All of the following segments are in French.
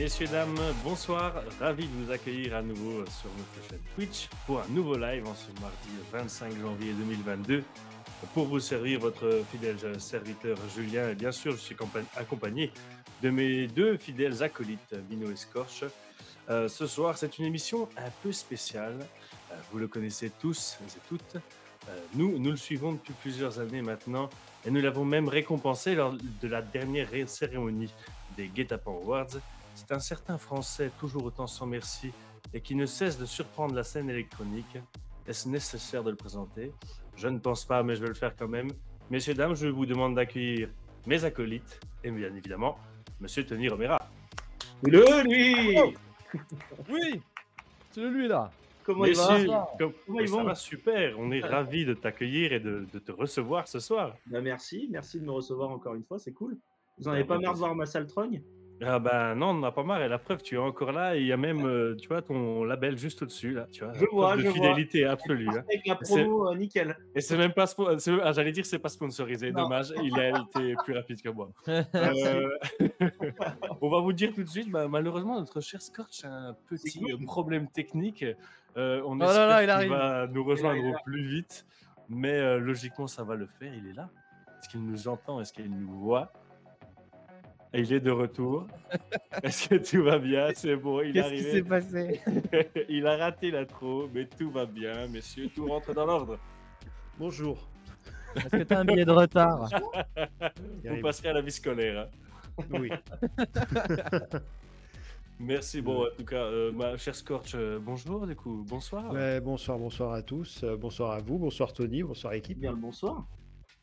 Messieurs, dames, bonsoir. Ravi de vous accueillir à nouveau sur notre chaîne Twitch pour un nouveau live en ce mardi 25 janvier 2022. Pour vous servir votre fidèle serviteur Julien, bien sûr, je suis accompagné de mes deux fidèles acolytes, Mino et Scorch. Euh, ce soir, c'est une émission un peu spéciale. Euh, vous le connaissez tous et toutes. Euh, nous, nous le suivons depuis plusieurs années maintenant et nous l'avons même récompensé lors de la dernière cérémonie des Guet-Apens Awards. C'est un certain Français toujours autant sans merci et qui ne cesse de surprendre la scène électronique. Est-ce nécessaire de le présenter? Je ne pense pas, mais je vais le faire quand même. Messieurs, dames, je vous demande d'accueillir mes acolytes et bien évidemment, Monsieur Tony Romera. Le lui oh Oui C'est lui là Comment il va? Comment Ça va? super. On est ravis de t'accueillir et de, te recevoir ce soir. Bah merci, merci de me recevoir encore une fois, c'est cool. Vous en avez pas marre de voir ma saltrogne ah ben non, on n'en a pas marre. Et la preuve, tu es encore là. il y a même, euh, tu vois, ton label juste au-dessus là. Tu vois, je vois, de fidélité absolue. Hein. Avec la promo, euh, nickel. Et c'est même pas, ah, j'allais dire, c'est pas sponsorisé. Dommage, il a été plus rapide que moi. Euh, on va vous dire tout de suite. Bah, malheureusement, notre cher Scorch a un petit problème technique. on oh espère qu'il va nous rejoindre au plus vite, mais logiquement, ça va le faire. Il est là. Est-ce qu'il nous entend? Est-ce qu'il nous voit? Il est de retour. Est-ce que tout va bien? C'est bon, il est arrivé. Qu'est-ce qui s'est passé? Il a raté l'intro, mais tout va bien, messieurs. Tout rentre dans l'ordre. Bonjour. Est-ce que tu as un billet de retard? Vous passerez à la vie scolaire. Hein. Oui. Merci. Bon, en tout cas, euh, ma chère Scorch, euh, bonjour, du coup, bonsoir. bonsoir, bonsoir à tous. Euh, bonsoir à vous, bonsoir Tony, bonsoir équipe. Bien bonsoir.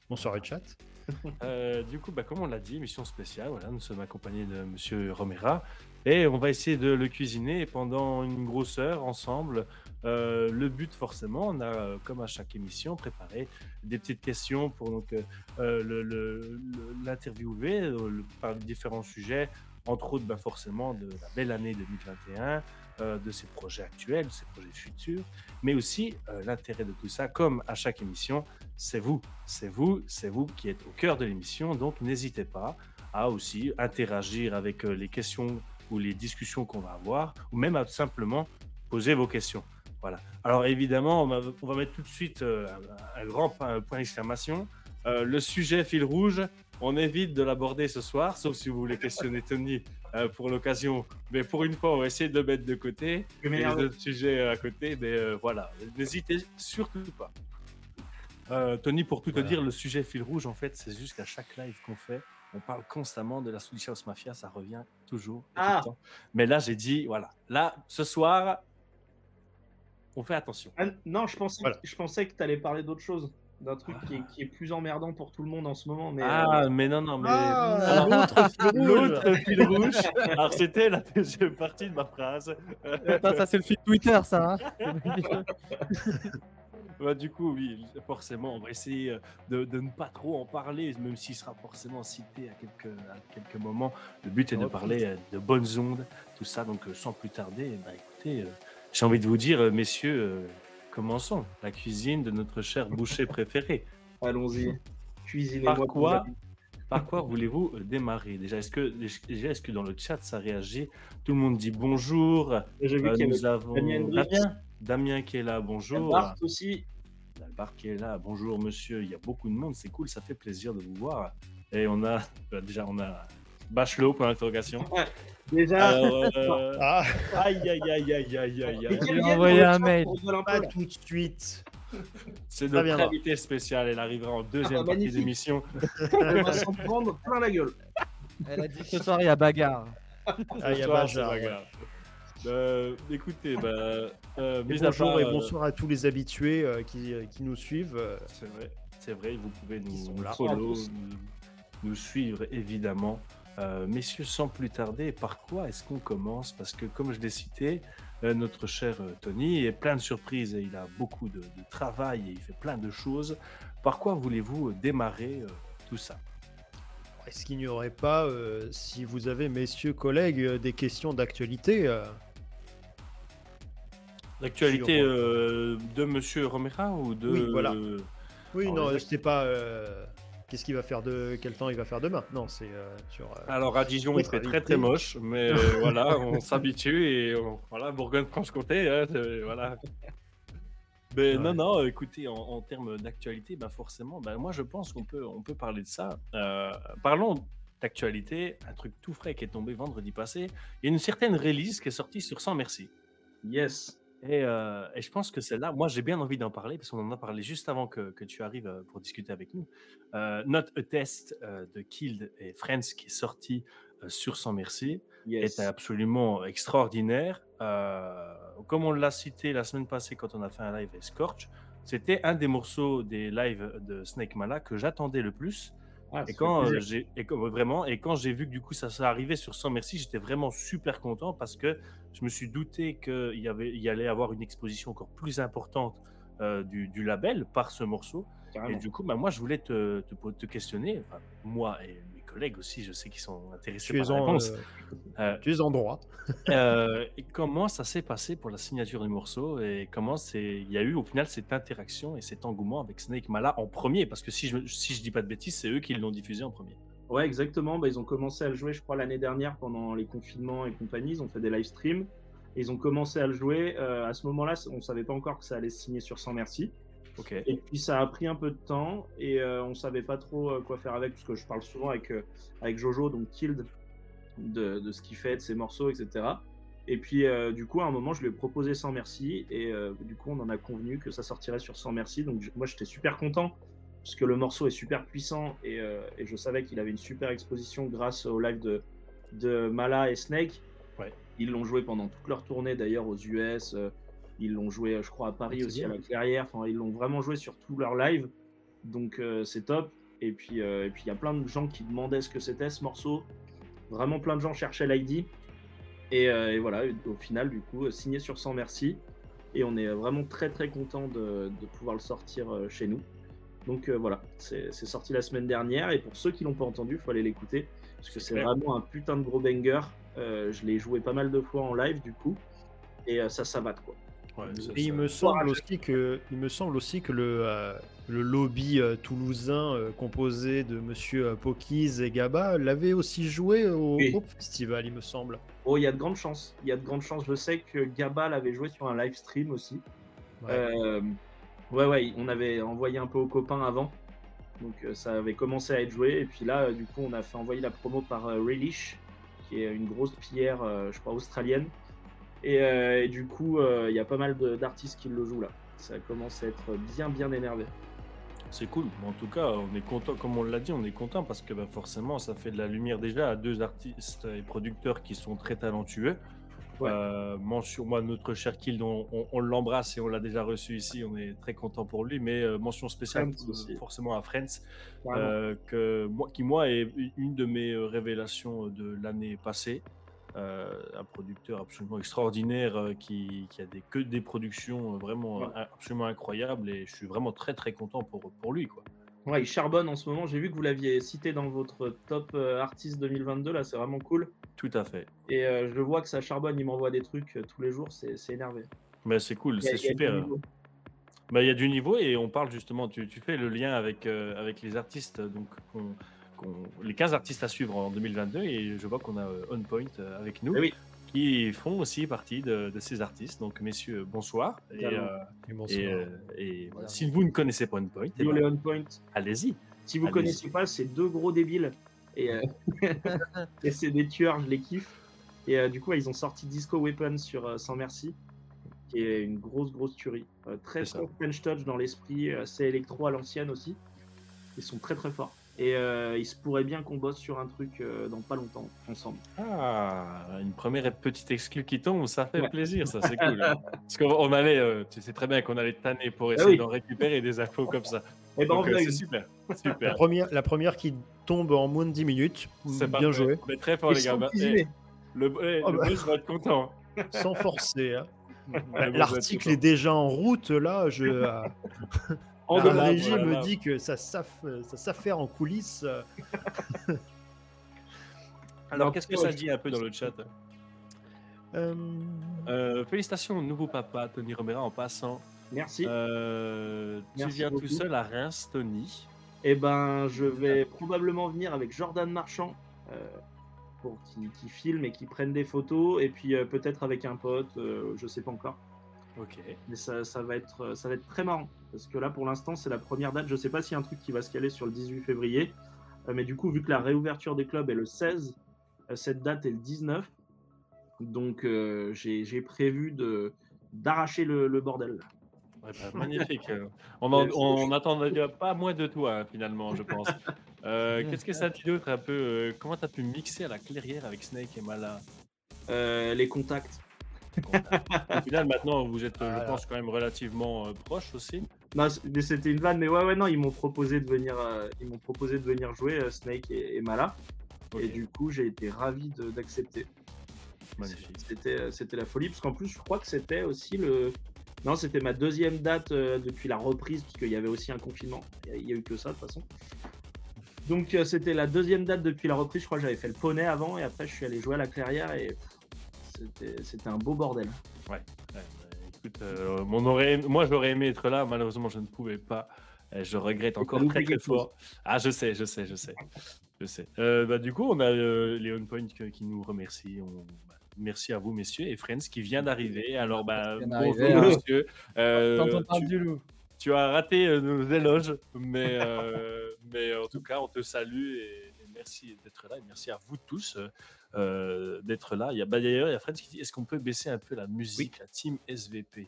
Bonsoir le chat. Euh, du coup, bah, comme on l'a dit, mission spéciale. Voilà, nous sommes accompagnés de Monsieur Romera et on va essayer de le cuisiner pendant une grosse heure ensemble. Euh, le but, forcément, on a, comme à chaque émission, préparé des petites questions pour donc euh, l'interviewer par différents sujets, entre autres, bah, forcément, de la belle année 2021. de ses projets actuels, de ses projets futurs, mais aussi l'intérêt de tout ça, comme à chaque émission, c'est vous, c'est vous, c'est vous qui êtes au cœur de l'émission. Donc n'hésitez pas à aussi interagir avec euh, les questions ou les discussions qu'on va avoir, ou même à simplement poser vos questions. Voilà. Alors évidemment, on va, mettre tout de suite euh, un, grand point d'exclamation. Euh, le sujet fil rouge, on évite de l'aborder ce soir, sauf si vous voulez questionner Tony pour l'occasion. Mais pour une fois, on va essayer de le mettre de côté. Les autres sujets à côté, mais voilà, n'hésitez surtout pas. Euh, Tony, pour tout te dire, le sujet fil rouge, en fait, c'est juste qu'à chaque live qu'on fait, on parle constamment de la Swedish House Mafia, ça revient toujours. Ah. Mais là, j'ai dit, voilà, là, ce soir, on fait attention. Ah, non, je pensais, je pensais que tu allais parler d'autre chose. D'un truc qui, est, plus emmerdant pour tout le monde en ce moment. Mais ah, euh, mais non, non, mais. Ah, l'autre fil rouge. Alors, c'était la deuxième partie de ma phrase. Attends, ça, c'est le fil Twitter, ça. Hein bah, du coup, oui, forcément, on va essayer euh, de, de, ne pas trop en parler, même s'il sera forcément cité à quelques, à quelques moments. Le but est de parler euh, de bonnes ondes, tout ça. Donc, euh, sans plus tarder, bah, écoutez, j'ai envie de vous dire, messieurs, commençons la cuisine de notre cher boucher préféré. Allons-y. Cuisinez par quoi, par quoi voulez-vous démarrer? Déjà, est-ce que, déjà, est-ce que dans le chat ça réagit? Tout le monde dit bonjour. nous avons Damien. Damien qui est là, bonjour. Bart aussi. Bart qui est là, bonjour monsieur. Il y a beaucoup de monde, c'est cool, ça fait plaisir de vous voir. Et on a, bah, déjà, on a Bachelot pour l'interrogation. Déjà. Euh, ah. Aïe, aïe, aïe, aïe, aïe, aïe. Il a envoyé un mail. Pas tout de suite. C'est notre invité spéciale, elle arrivera en deuxième ah, partie d'émission. Elle va s'en prendre plein la gueule. Elle a dit ce soir il y a bagarre. Ah, il y a bagarre. Euh, écoutez, bah, euh, bonjour et euh, bonsoir à tous les habitués qui, qui, nous suivent. C'est vrai, c'est vrai, vous pouvez nous, follow, nous, suivre évidemment. messieurs, sans plus tarder, par quoi est-ce qu'on commence? Parce que comme je l'ai cité, notre cher Tony est plein de surprises et il a beaucoup de, de, travail et il fait plein de choses. Par quoi voulez-vous démarrer tout ça? Est-ce qu'il n'y aurait pas, si vous avez, messieurs collègues, des questions d'actualité L'actualité euh, de Monsieur Romera ou de. Oui, voilà. Oui, non, c'était pas. Qu'est-ce qu'il va faire de quel temps il va faire demain? Non, c'est euh, sur. euh, Alors à Dijon, il fait très très moche, mais euh, voilà, on s'habitue et on- voilà, Bourgogne-Franche-Comté, hein, voilà. Mais Ouais. non, non, écoutez, en, en termes d'actualité, bah forcément, bah, moi je pense qu'on peut, on peut parler de ça. Euh, parlons d'actualité, un truc tout frais qui est tombé vendredi passé. Il y a une certaine release qui est sortie sur Sans Merci. Yes. Et, euh, et je pense que celle-là, moi j'ai bien envie d'en parler parce qu'on en a parlé juste avant que, que tu arrives euh, pour discuter avec nous. Euh, Not a Test euh, de Killed et Friends qui est sorti sur Sans Merci Yes. est absolument extraordinaire. Comme on l'a cité la semaine passée quand on a fait un live avec Scorch, c'était un des morceaux des lives de Snake Mala que j'attendais le plus. Ah, Et quand euh, j'ai et quand- vraiment et quand j'ai vu que du coup ça s'est arrivé sur Sans Merci, j'étais vraiment super content parce que je me suis douté qu'il y avait il y allait avoir une exposition encore plus importante euh, du, du label par ce morceau. Et du coup, bah, moi je voulais te, te, po- te questionner, enfin, moi et collègues aussi, je sais qu'ils sont intéressés tu par es la en, réponse. euh, Euh, tu es en droit. euh, et comment ça s'est passé pour la signature du morceau et comment c'est il y a eu au final cette interaction et cet engouement avec Snake Mala en premier? Parce que si je si je dis pas de bêtises c'est eux qui l'ont diffusé en premier. Ouais, exactement. Bah, ils ont commencé à le jouer, je crois, l'année dernière pendant les confinements et compagnie. Ils ont fait des live streams. Ils ont commencé à le jouer. Euh, à ce moment-là, on savait pas encore que ça allait se signer sur Sans Merci. Et puis ça a pris un peu de temps et euh, on savait pas trop euh, quoi faire avec parce que je parle souvent avec, euh, avec Jojo, donc Killed, de, de ce qu'il fait, de ses morceaux, etc. Et puis euh, du coup, à un moment, je lui ai proposé Sans Merci et du coup, on en a convenu que ça sortirait sur Sans Merci. Donc moi, j'étais super content parce que le morceau est super puissant et, et je savais qu'il avait une super exposition grâce au live de, de Mala et Snake. Ouais. Ils l'ont joué pendant toute leur tournée d'ailleurs aux US. Ils l'ont joué, je crois, à Paris C'est aussi, bien. à la Clairière. Enfin, ils l'ont vraiment joué sur tout leur live. Donc, euh, c'est top. Et puis, euh, et puis, il y a plein de gens qui demandaient ce que c'était ce morceau. Vraiment, plein de gens cherchaient l'ID. Et, euh, et voilà, au final, du coup, signé sur Sans Merci. Et on est vraiment très, très content de, de pouvoir le sortir chez nous. Donc, voilà, c'est sorti la semaine dernière. Et pour ceux qui l'ont pas entendu, il faut aller l'écouter. Parce que c'est vraiment un putain de gros banger. Je l'ai joué pas mal de fois en live, du coup. Et ça savate, quoi. Ouais, ça- Et il me semble aussi que, il me semble aussi que le, euh, le lobby euh, toulousain euh, composé de Monsieur euh, Pokies et Gaba l'avait aussi joué au, Oui. au festival, il me semble. Oh, il y a de grandes chances. Il y a de grandes chances. Je sais que Gaba l'avait joué sur un live stream aussi. Ouais. Euh, ouais, ouais, on avait envoyé un peu aux copains avant. Donc euh, ça avait commencé à être joué. Et puis là, euh, du coup, on a fait envoyer la promo par euh, Relish, qui est une grosse pierre, euh, je crois, australienne. Et, euh, et du coup, euh, il y a pas mal d'artistes qui le jouent là. Ça commence à être bien, bien énervé. C'est cool. En tout cas, on est content, comme on l'a dit, on est content parce que bah, forcément, ça fait de la lumière déjà à deux artistes et producteurs qui sont très talentueux. Ouais. Euh, mention, moi, notre cher Kill, on, on- on l'embrasse et on l'a déjà reçu ici. On est très content pour lui. Mais euh, mention spéciale Friends euh, forcément à Friends, Vraiment. euh, que moi, qui moi est une de mes euh, révélations de l'année passée. Euh, un producteur absolument extraordinaire euh, qui, qui a des, que des productions euh, vraiment Ouais. absolument incroyables et je suis vraiment très très content pour, pour lui quoi. Ouais, il charbonne en ce moment. J'ai vu que vous l'aviez cité dans votre top artiste 2022. Là, c'est vraiment cool. Tout à fait. Et je vois que ça charbonne. Il m'envoie des trucs tous les jours. C'est énervé. Mais c'est cool, c'est super. Bah, il y a du niveau et on parle justement, tu, tu fais le lien avec, euh, avec les artistes, donc qu'on- les 15 artistes à suivre en 2022 et je vois qu'on a euh, On Point euh, avec nous Eh oui. qui font aussi partie de, de ces artistes. Donc messieurs, bonsoir. Et, euh, Et bonsoir. et, euh, et voilà. si vous ne connaissez pas On Point, eh ben, les On Point. allez-y. Si vous Allez-y. connaissez pas, c'est deux gros débiles. Et, euh, et c'est des tueurs, je les kiffe. Et euh, du coup, ils ont sorti Disco Weapon sur euh, Sans Merci, qui est une grosse, grosse tuerie. Euh, très, C'est très French Touch dans l'esprit, assez électro à l'ancienne aussi. Ils sont très, très forts. Et euh, il se pourrait bien qu'on bosse sur un truc euh, dans pas longtemps, ensemble. Ah, une première petite exclue qui tombe, ça fait Ouais. plaisir, ça c'est cool. hein. Parce qu'on on allait, euh, tu sais très bien qu'on allait tanner pour essayer Ah oui. d'en récupérer des infos comme ça. Et ben, on Donc, euh, va c'est super, super. La première, la première qui tombe en moins de 10 minutes. C'est bien joué. Mais très fort, les gars. Bah, eh, le eh, Oh, le bah. boss va être content. Sans forcer. hein. L'article est déjà en route. Là, je, euh, En la demande. régie voilà, me là. dit que ça s'aff- ça s'affaire en coulisses. euh, Alors, qu'est-ce que ça dit un peu dans le chat? Euh, Euh, Félicitations au nouveau papa, Tony Romera, en passant. Merci. Euh, tu Merci viens tout seul à Reims, Tony. Et ben, je vais probablement venir avec Jordan Marchand euh, pour qui, qui filme et qui prenne des photos, et puis euh, peut-être avec un pote, euh, je sais pas encore. Ok. Mais ça, ça va être, ça va être très marrant parce que là, pour l'instant, c'est la première date. Je sais pas s'il y a un truc qui va se caler sur le 18 février, euh, mais du coup, vu que la réouverture des clubs est le 16, euh, cette date est le 19. Donc, euh, j'ai prévu d'arracher le, le bordel. Ouais, bah, magnifique. euh. On en- on n'attendait pas moins de toi, hein, finalement, je pense. Euh, Qu'est-ce que ça dit d'autre un peu euh, Comment tu as pu mixer à la clairière avec Snake et Mala? Euh, les contacts. Au final, maintenant, vous êtes, Voilà. je pense, quand même relativement euh, proches aussi. Non, c'était une vanne, mais ouais, ouais, non, ils m'ont proposé de venir, euh, ils m'ont proposé de venir jouer euh, Snake et, et Mala, et du coup, j'ai été ravi d'accepter. Magnifique. C'était, c'était la folie, parce qu'en plus, je crois que c'était aussi le. Non, c'était ma deuxième date depuis la reprise, parce qu'il y avait aussi un confinement. Il y a- a eu que ça, de toute façon. Donc, c'était la deuxième date depuis la reprise. Je crois que j'avais fait le poney avant, et après, je suis allé jouer à la clairière, et c'était, un beau bordel. Ouais, bah, écoute, euh, mon aurait- moi, j'aurais aimé être là. Malheureusement, je ne pouvais pas. Euh, je regrette encore très, très fort. Ah, je sais, je sais, je sais. Je sais. Euh, bah, du coup, on a euh, Léon Point qui nous remercie. On- bah, merci à vous, messieurs, et Friends qui vient d'arriver. Alors, bah, bonjour, hein. monsieur. Euh, Quand on parle tu- du loup. tu as raté euh, nos éloges, mais, euh, mais en tout cas, on te salue et merci d'être là. Et merci à vous tous euh, euh, d'être là. Il y a bah, d'ailleurs, il y a Friends qui dit est-ce qu'on peut baisser un peu la musique, la team SVP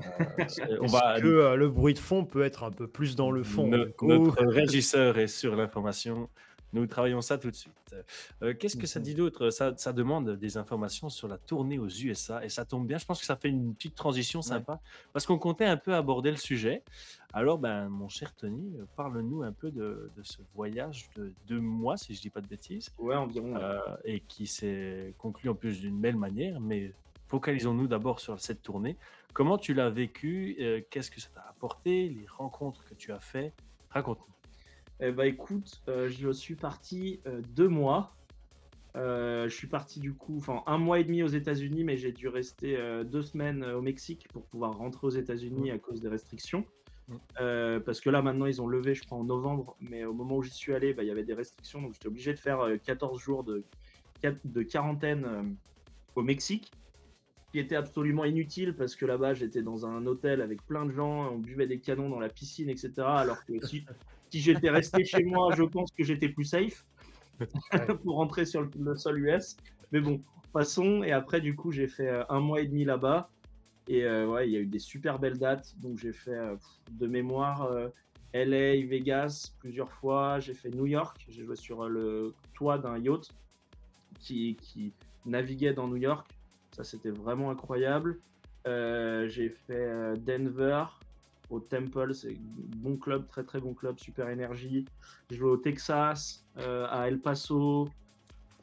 Euh, On va. que euh, le bruit de fond peut être un peu plus dans le fond? No- notre régisseur est sur l'information. Nous travaillons ça tout de suite. Euh, Qu'est-ce que ça Mhm. dit d'autre? Ça, ça demande des informations sur la tournée aux USA et ça tombe bien. Je pense que ça fait une petite transition sympa parce qu'on comptait un peu aborder le sujet. Alors, ben, mon cher Tony, euh, parle-nous un peu de, de ce voyage de deux mois, si je dis pas de bêtises, Ouais, environ. euh, et qui s'est conclu en plus d'une belle manière. Mais focalisons-nous d'abord sur cette tournée. Comment tu l'as vécu euh, Qu'est-ce que ça t'a apporté? Les rencontres que tu as fait Raconte-nous. Eh bah écoute, euh, je suis parti euh, deux mois. Euh, je suis parti du coup, enfin un mois et demi aux États-Unis, mais j'ai dû rester deux semaines au Mexique pour pouvoir rentrer aux États-Unis à cause des restrictions. Parce que là maintenant ils ont levé, je crois en novembre, mais au moment où j'y suis allé, bah, il y avait des restrictions, donc j'étais obligé de faire euh, 14 jours de, de quarantaine au Mexique, qui était absolument inutile parce que là-bas j'étais dans un hôtel avec plein de gens, on buvait des canons dans la piscine, etc. Alors que si, si j'étais resté chez moi, je pense que j'étais plus safe pour rentrer sur le, sol US. Mais bon, passons. Et après, du coup, j'ai fait euh, un mois et demi là-bas. Et euh, ouais, il y a eu des super belles dates. Donc j'ai fait euh, de mémoire euh, LA, Vegas plusieurs fois. J'ai fait New York. J'ai joué sur le toit d'un yacht qui, qui naviguait dans New York. Ça, c'était vraiment incroyable. J'ai fait Denver au Temple, c'est bon club, très très bon club, super énergie. J'ai joué au Texas, euh, à El Paso.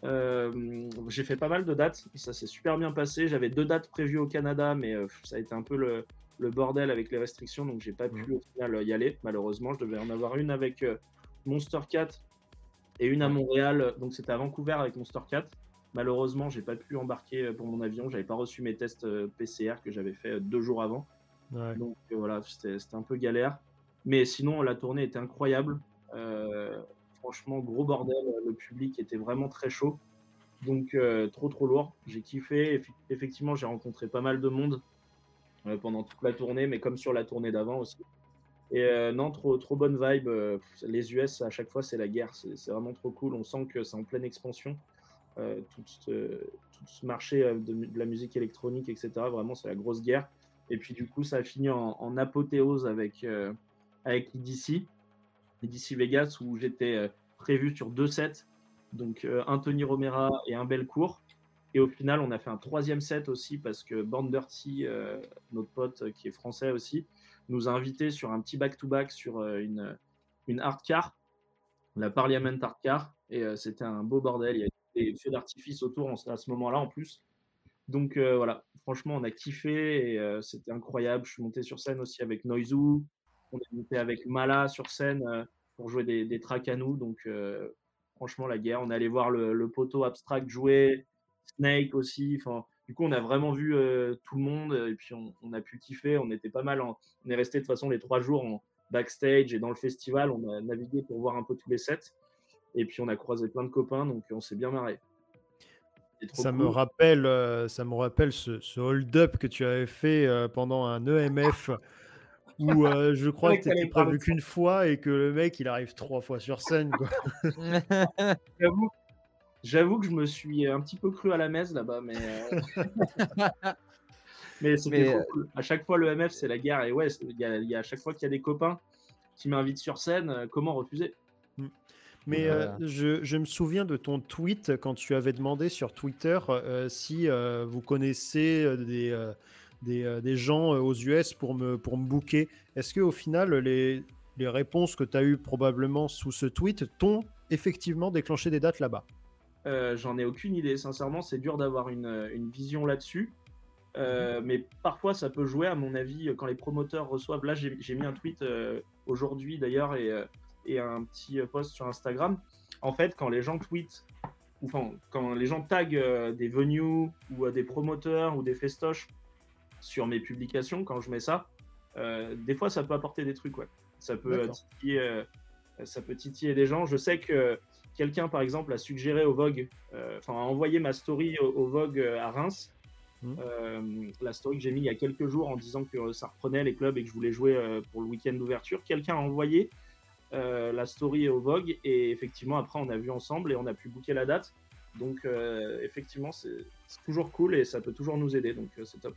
Euh, j'ai fait pas mal de dates, ça s'est super bien passé. J'avais deux dates prévues au Canada, mais euh, ça a été un peu le, le bordel avec les restrictions, donc j'ai pas pu au final y aller. Malheureusement, je devais en avoir une avec Monster Cat et une à. Montréal, donc c'était à Vancouver avec Monster Cat. Malheureusement, j'ai pas pu embarquer pour mon avion, j'avais pas reçu mes tests PCR que j'avais fait deux jours avant. Donc euh, voilà, c'était un peu galère. Mais sinon, la tournée était incroyable. Euh, franchement, gros bordel. Le public était vraiment très chaud. Donc euh, trop trop lourd. J'ai kiffé. Effe- Effectivement, j'ai rencontré pas mal de monde pendant toute la tournée, mais comme sur la tournée d'avant aussi. Et non, trop, trop bonne vibe. Les US, à chaque fois, c'est la guerre. C'est vraiment trop cool. On sent que c'est en pleine expansion. Tout, ce, tout marché de, de la musique électronique, etc. Vraiment, c'est la grosse guerre. Et puis, du coup, ça a fini en, en apothéose avec, euh, avec EDC, EDC Vegas, où j'étais euh, prévu sur deux sets. Donc, euh, un Tony Romera et un Belcourt. Et au final, on a fait un troisième set aussi parce que Bandirty, euh, notre pote euh, qui est français aussi, nous a invités sur un petit back-to-back sur une, une hard car, la Parliament hard car. Et c'était un beau bordel. Il y avait des feux d'artifice autour à ce moment-là en plus. Donc voilà, franchement, on a kiffé et euh, c'était incroyable. Je suis monté sur scène aussi avec Noizu. On est monté avec Mala sur scène euh, pour jouer des, des tracks à nous. Donc euh, franchement, la guerre. On est allé voir le, poteau abstract jouer, Snake aussi. Du coup, on a vraiment vu tout le monde et puis on, a pu kiffer. On était pas mal. On est resté de toute façon les trois jours en, backstage et dans le festival. On a navigué pour voir un peu tous les sets. Et puis on a croisé plein de copains, donc on s'est bien marré. Trop Ça me rappelle, euh, ça me rappelle ce, ce hold-up que tu avais fait euh, pendant un EMF où euh, je crois que t'étais prévu qu'une fois et que le mec il arrive trois fois sur scène. J'avoue, j'avoue que je me suis un petit peu cru à la messe là-bas, mais. euh, mais c'était Mais, trop euh, cool. À chaque fois, le MF, c'est la guerre. Et ouais, il y a, il y a à chaque fois qu'il y a des copains qui m'invitent sur scène, euh, comment refuser? Mais euh, je, je me souviens de ton tweet quand tu avais demandé sur Twitter euh, si euh, vous connaissez des, euh, des, euh, des gens aux US pour me, pour me booker. Est-ce qu'au final, les, les réponses que tu as eues probablement sous ce tweet t'ont effectivement déclenché des dates là-bas? Euh, J'en ai aucune idée. Sincèrement, c'est dur d'avoir une, une vision là-dessus. Euh, mais parfois, ça peut jouer, à mon avis, quand les promoteurs reçoivent. Là, j'ai j'ai mis un tweet euh, aujourd'hui d'ailleurs et, euh, et un petit euh, post sur Instagram. En fait, quand les gens tweetent, ou enfin, quand les gens taguent euh, des venues ou euh, des promoteurs ou des festoches sur mes publications, quand je mets ça, des fois, ça peut apporter des trucs. Ouais. Ça peut titiller, ça peut titiller des gens. Je sais que quelqu'un, par exemple, a suggéré au Vogue, enfin, a envoyé ma story au, au Vogue à Reims. Euh, la story que j'ai mis il y a quelques jours en disant que ça reprenait les clubs et que je voulais jouer euh, pour le week-end d'ouverture. Quelqu'un a envoyé euh, la story au Vogue et effectivement, après, on a vu ensemble et on a pu booker la date. Donc, euh, effectivement, c'est toujours cool et ça peut toujours nous aider. Donc, euh, c'est top.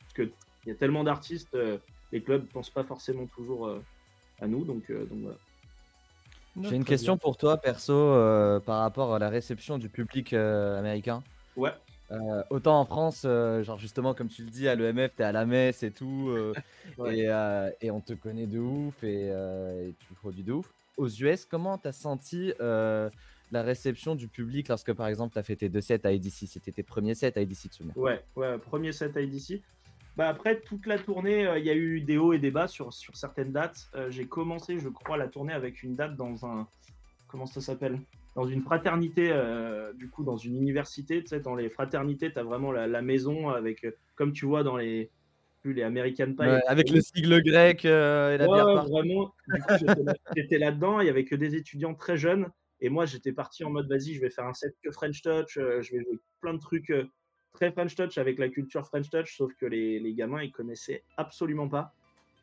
Parce qu'il y a tellement d'artistes, euh, les clubs ne pensent pas forcément toujours euh, à nous. Donc, euh, donc voilà. J'ai une question pour toi, perso, euh, par rapport à la réception du public euh, américain. Ouais. Euh, autant en France, euh, genre justement, comme tu le dis, à l'EMF, t'es à la messe et tout, euh, Ouais. et, et on te connaît de ouf, et, et tu produis de ouf. Aux US, comment t'as senti la réception du public lorsque, par exemple, t'as fait tes deux sets à EDC C'était tes premiers sets à de souvenir Ouais, ouais, premier set à IDC. Bah après, toute la tournée, il y a eu des hauts et des bas sur, sur certaines dates. J'ai commencé, je crois, la tournée avec une date dans un. Comment ça s'appelle? Dans une fraternité, euh, du coup, dans une université. Tu sais, dans les fraternités, tu as vraiment la, la maison avec. euh, comme tu vois dans les. Plus les American Pie. Ouais, Avec le sigle grec euh, et la Ouais, bière ouais, partout. vraiment. J'étais là- j'étais là-dedans. Il y avait que des étudiants très jeunes. Et moi, j'étais parti en mode, vas-y, je vais faire un set que French Touch. euh, je vais jouer plein de trucs euh, très French Touch avec la culture French Touch. Sauf que les, les gamins, ils connaissaient absolument pas.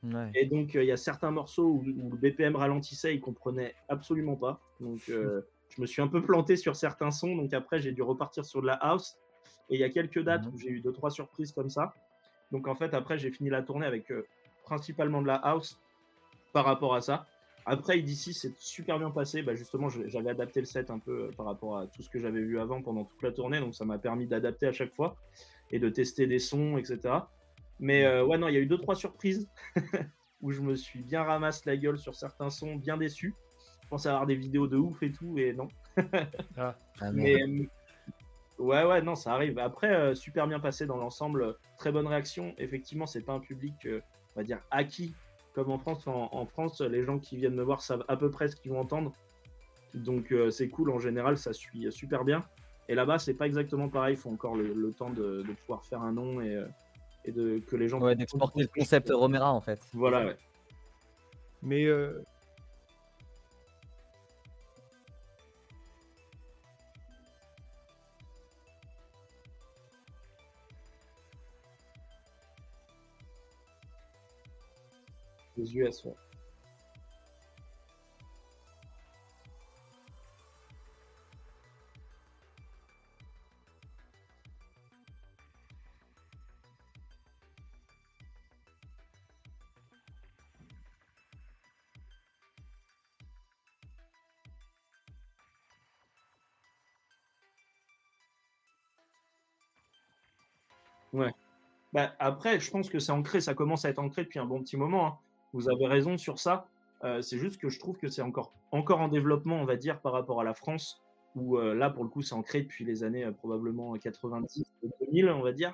Ouais. Et donc, euh, il y a certains morceaux où, où le BPM ralentissait, ils comprenaient absolument pas. Donc, euh, je me suis un peu planté sur certains sons. Donc, après, j'ai dû repartir sur de la house. Et il y a quelques dates Mhm. où j'ai eu deux, trois surprises comme ça. Donc, en fait, après, j'ai fini la tournée avec euh, principalement de la house par rapport à ça. Après, d'ici, c'est super bien passé. Bah, justement, j'avais adapté le set un peu euh, par rapport à tout ce que j'avais vu avant pendant toute la tournée. Donc, ça m'a permis d'adapter à chaque fois et de tester des sons, etc. Mais euh, ouais, non, il y a eu deux, trois surprises où je me suis bien ramassé la gueule sur certains sons, bien déçu. Je pensais avoir des vidéos de ouf et tout, et non. Ah, merde. Mais euh, ouais, ouais, non, ça arrive. Après, euh, super bien passé dans l'ensemble, très bonne réaction. Effectivement, c'est pas un public, euh, on va dire, acquis comme en France. En, en France, les gens qui viennent me voir savent à peu près ce qu'ils vont entendre. Donc euh, c'est cool, en général, ça suit super bien. Et là-bas, c'est pas exactement pareil, il faut encore le, le temps de, de pouvoir faire un nom et, et de, que les gens. Ouais, d'exporter le concept Romera en fait. Voilà, ouais. Mais euh, Les ouais. Bah, après, je pense que c'est ancré, ça commence à être ancré depuis un bon petit moment. hein. Vous avez raison sur ça. Euh, c'est juste que je trouve que c'est encore, encore en développement, on va dire, par rapport à la France, où euh, là, pour le coup, c'est ancré depuis les années euh, probablement 90, 2000, on va dire.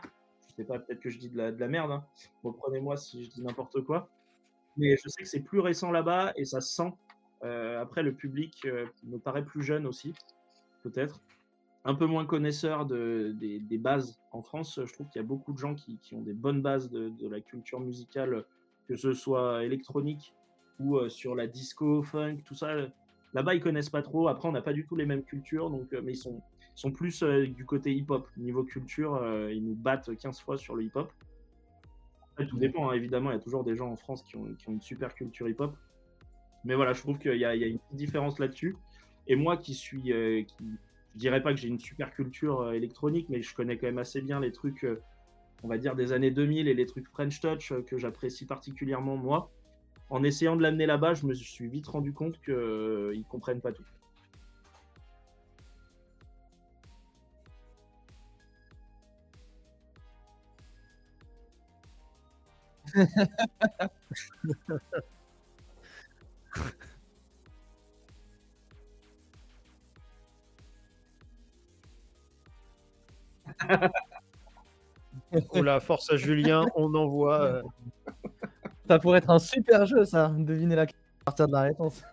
Je sais pas, peut-être que je dis de la, de la merde. Hein. Reprenez-moi si je dis n'importe quoi. Mais je sais que c'est plus récent là-bas et ça se sent. Après, le public me paraît plus jeune aussi, peut-être un peu moins connaisseur de, des, des bases en France. Je trouve qu'il y a beaucoup de gens qui, qui ont des bonnes bases de, de la culture musicale, que ce soit électronique ou euh, sur la disco, funk, tout ça. Là-bas, ils connaissent pas trop. Après, on n'a pas du tout les mêmes cultures, donc, euh, mais ils sont, sont plus euh, du côté hip-hop. Niveau culture, euh, ils nous battent 15 fois sur le hip-hop. Après, tout dépend, hein, évidemment. Il y a toujours des gens en France qui ont, qui ont une super culture hip-hop. Mais voilà, je trouve qu'il y, y a une petite différence là-dessus. Et moi qui suis. euh, qui, je dirais pas que j'ai une super culture euh, électronique, mais je connais quand même assez bien les trucs, euh, on va dire, des années 2000 et les trucs French Touch euh, que j'apprécie particulièrement moi. En essayant de l'amener là-bas, je me suis vite rendu compte qu'ils ne comprennent pas tout. Oh la force à Julien, on envoie. euh, Ça pourrait être un super jeu, ça. Deviner la à partir de la réponse.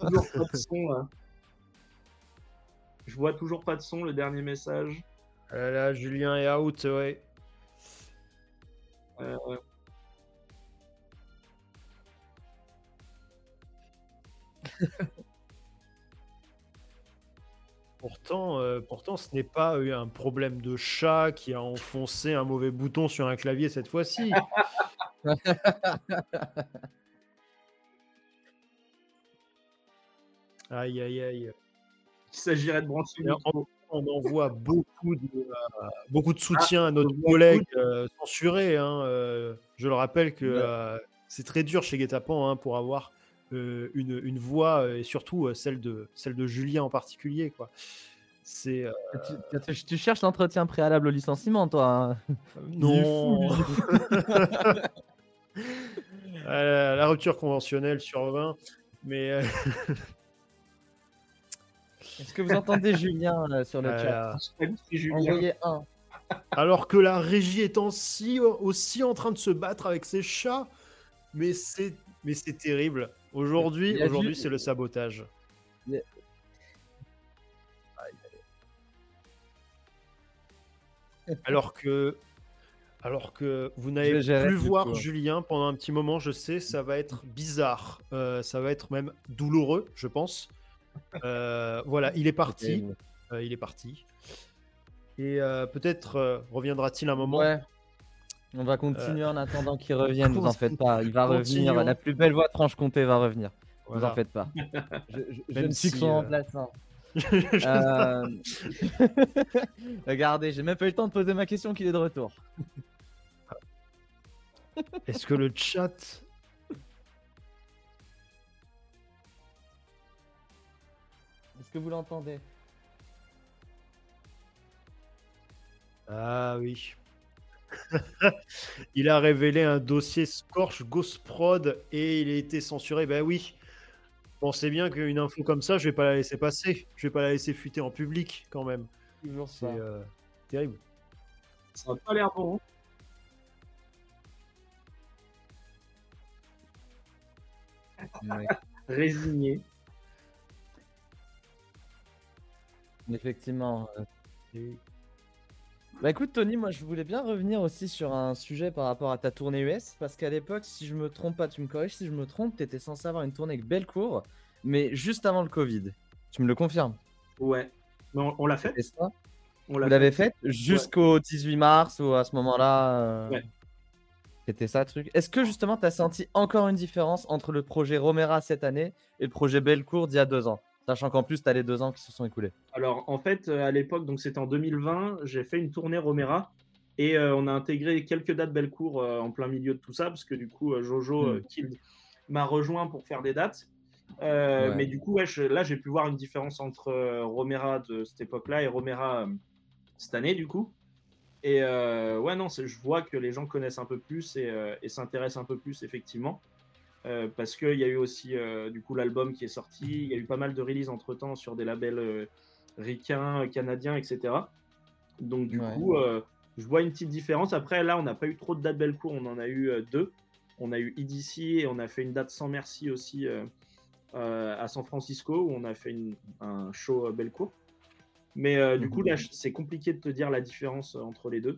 Toujours pas de son, là. Je vois toujours pas de son, le dernier message. ah là, là, Julien est out, ouais. Euh, Pourtant, euh, pourtant, ce n'est pas eu un problème de chat qui a enfoncé un mauvais bouton sur un clavier cette fois-ci. Aïe, aïe, aïe. il s'agirait de brancher micro. On envoie beaucoup de, euh, beaucoup de soutien à notre collègue euh, censuré. hein, euh, je le rappelle que euh, c'est très dur chez Guetapan hein, pour avoir euh, une, une voix euh, et surtout euh, celle, de, celle de Julien en particulier. quoi. C'est euh, tu, tu- tu cherches l'entretien préalable au licenciement, toi. hein? non Euh, la rupture conventionnelle sur 20. Mais euh, Est-ce que vous entendez Julien là, sur le chat? Euh. Envoyez un. alors que la régie est aussi, aussi en train de se battre avec ses chats, mais c'est mais c'est terrible. Aujourd'hui, c'est le sabotage. Alors que, alors que vous n'allez plus voir coup. Julien pendant un petit moment, je sais, ça va être bizarre, Euh, ça va être même douloureux, je pense. Euh, voilà, il est parti, Euh, il est parti. Et peut-être reviendra-t-il un moment. Ouais. On va continuer en attendant qu'il revienne, vous en faites pas. Il va Continuons. revenir. La plus belle voix de Franche-Comté va revenir. Vous en faites pas. Je, je- je Même ne suis que si, son euh, remplaçant. Euh, Regardez, j'ai même pas eu le temps de poser ma question qu'il est de retour. Est-ce que le chat Est-ce que vous l'entendez? Ah oui. il a révélé un dossier Scorch Ghost Prod et il a été censuré. Ben oui. Pensez bien qu'une info comme ça, je vais pas la laisser passer. Je vais pas la laisser fuiter en public quand même. Toujours C'est ça. euh, terrible. Ça n'a pas l'air bon. Ouais. Résigné. Effectivement. euh. Bah écoute Tony, moi je voulais bien revenir aussi sur un sujet par rapport à ta tournée US, parce qu'à l'époque, si je me trompe pas, tu me corriges si je me trompe, t'étais censé avoir une tournée avec Bellecour, mais juste avant le Covid. Tu me le confirmes? Ouais. Mais on, on l'a fait. Ça? On Vous l'a l'avez fait jusqu'au 18 mars ou à ce moment-là euh, Ouais. C'était ça le truc? Est-ce que justement tu as senti encore une différence entre le projet Romera cette année et le projet Bellecour d'il y a deux ans? Sachant qu'en plus tu as les deux ans qui se sont écoulés. Alors, en fait, euh, à l'époque, donc c'était en 2020, j'ai fait une tournée Romera et euh, on a intégré quelques dates Bellecour euh, en plein milieu de tout ça parce que du coup, euh, Jojo Mm. euh, Kild m'a rejoint pour faire des dates. Ouais. Mais du coup, ouais, je- là, j'ai pu voir une différence entre Romera de cette époque-là et Romera cette année, du coup. Et ouais, non, je vois que les gens connaissent un peu plus et, et s'intéressent un peu plus, effectivement. Euh, parce qu'il y a eu aussi euh, du coup l'album qui est sorti, il y a eu pas mal de releases entre temps sur des labels euh, ricains, canadiens, etc. Donc du Ouais. coup, euh, je vois une petite différence. Après, là, on n'a pas eu trop de dates Bellecour, on en a eu deux. On a eu EDC et on a fait une date sans merci aussi à San Francisco où on a fait une- un show Bellecour. Mais du Mhm. coup, là, je- c'est compliqué de te dire la différence entre les deux.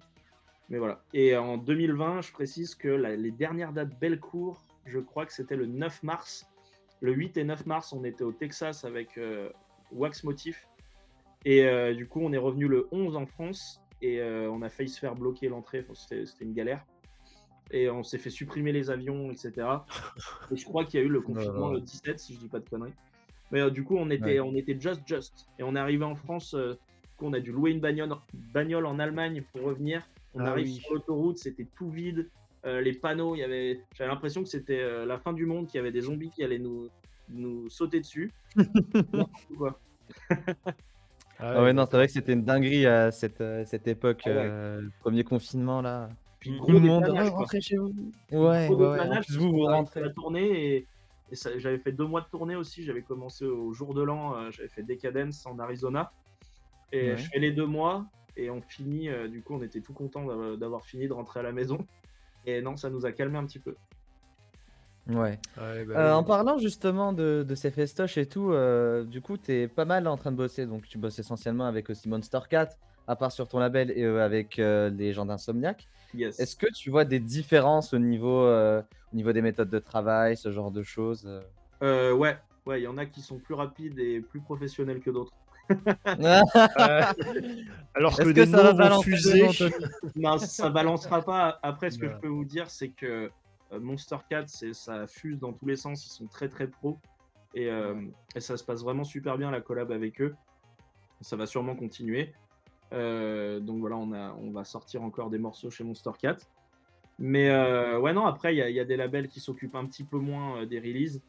Mais voilà. Et en 2020, je précise que la- les dernières dates Bellecour, je crois que c'était le 9 mars le 8 et 9 mars, on était au Texas avec Wax Motif. Et du coup, on est revenu le 11 en France et on a failli se faire bloquer l'entrée. C'était une galère et on s'est fait supprimer les avions, etc. et je crois qu'il y a eu le confinement le 17, si je dis pas de conneries. Mais euh, du coup, on était, on était just just. Et on est arrivé en France, euh, on a dû louer une bagnole, bagnole en Allemagne pour revenir. On ah arrive sur l'autoroute, c'était tout vide. Euh, les panneaux, il y avait, j'avais l'impression que c'était la fin du monde, qu'il y avait des zombies qui allaient nous, nous sauter dessus. ah ouais, non, c'est vrai que c'était une dinguerie à cette, cette époque, ah premier confinement là. Puis tout le monde chez vous. Ouais, ouais, vous, vous rentrez. La tournée et, j'avais fait deux mois de tournée aussi. J'avais commencé au jour de l'an, euh, j'avais fait Decadence en Arizona. Et je fais les deux mois et on finit. Euh, du coup, on était tout content d'avoir fini de rentrer à la maison. Et non, ça nous a calmé un petit peu. Ouais. Bah euh, en parlant justement de, ces festoches et tout, du coup, tu es pas mal en train de bosser. Donc, tu bosses essentiellement avec aussi Monster Cat, à part sur ton label et avec les gens d'Insomniac. Est-ce que tu vois des différences au niveau, euh, au niveau des méthodes de travail, ce genre de choses euh? Euh, Ouais, ouais, il y en a qui sont plus rapides et plus professionnels que d'autres. Alors que, que ça va fuser. non, ça balancera pas. Après, ce que je peux vous dire, c'est que Monster Cat, ça fuse dans tous les sens. Ils sont très très pros et, et, ça se passe vraiment super bien la collab avec eux. Ça va sûrement continuer. Euh, donc voilà, on, a, on va sortir encore des morceaux chez Monster Cat. Mais euh, ouais, non, après, il y, a des labels qui s'occupent un petit peu moins euh, des releases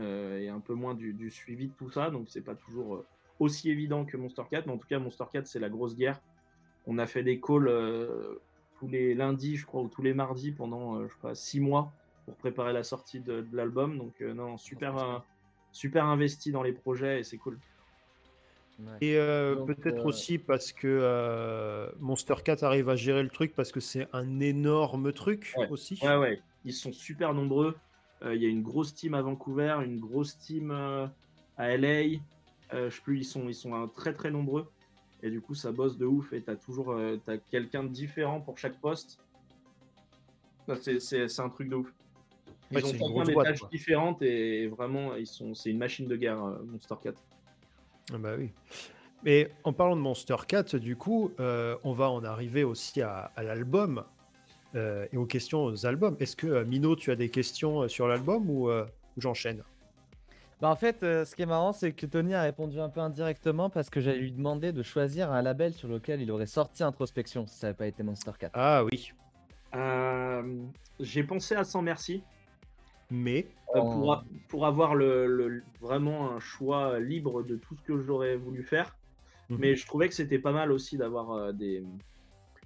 et un peu moins du, suivi de tout ça. Donc c'est pas toujours aussi évident que Monster Cat. Mais en tout cas, Monster Cat, c'est la grosse guerre. On a fait des calls tous les lundis, je crois, ou tous les mardis pendant, je crois, six mois pour préparer la sortie de, de l'album. Donc non, super, super investi dans les projets et c'est cool. Et euh, peut-être euh, aussi parce que euh, Monster Cat arrive à gérer le truc parce que c'est un énorme truc aussi. Ouais, ouais. Ils sont super nombreux. Il y a une grosse team à Vancouver, une grosse team à LA. je sais plus, ils sont, ils sont très très nombreux. Et du coup, ça bosse de ouf. Et tu as toujours quelqu'un de différent pour chaque poste. C'est un truc de ouf. Ils ont des tâches différentes et vraiment, ils sont, c'est une machine de guerre, Monster Cat. Ah bah oui. Mais en parlant de Monster Cat, du coup, euh, on va en arriver aussi à, l'album euh, et aux questions aux albums. Est-ce que euh, Mino, tu as des questions sur l'album ou, j'enchaîne? Bah en fait, ce qui est marrant, c'est que Tony a répondu un peu indirectement parce que j'allais lui demander de choisir un label sur lequel il aurait sorti Introspection si ça n'avait pas été Monster Cat. Ah oui. J'ai pensé à Sans Merci mais euh, pour, pour, avoir le, vraiment un choix libre de tout ce que j'aurais voulu faire. Mhm. Mais je trouvais que c'était pas mal aussi d'avoir euh, des,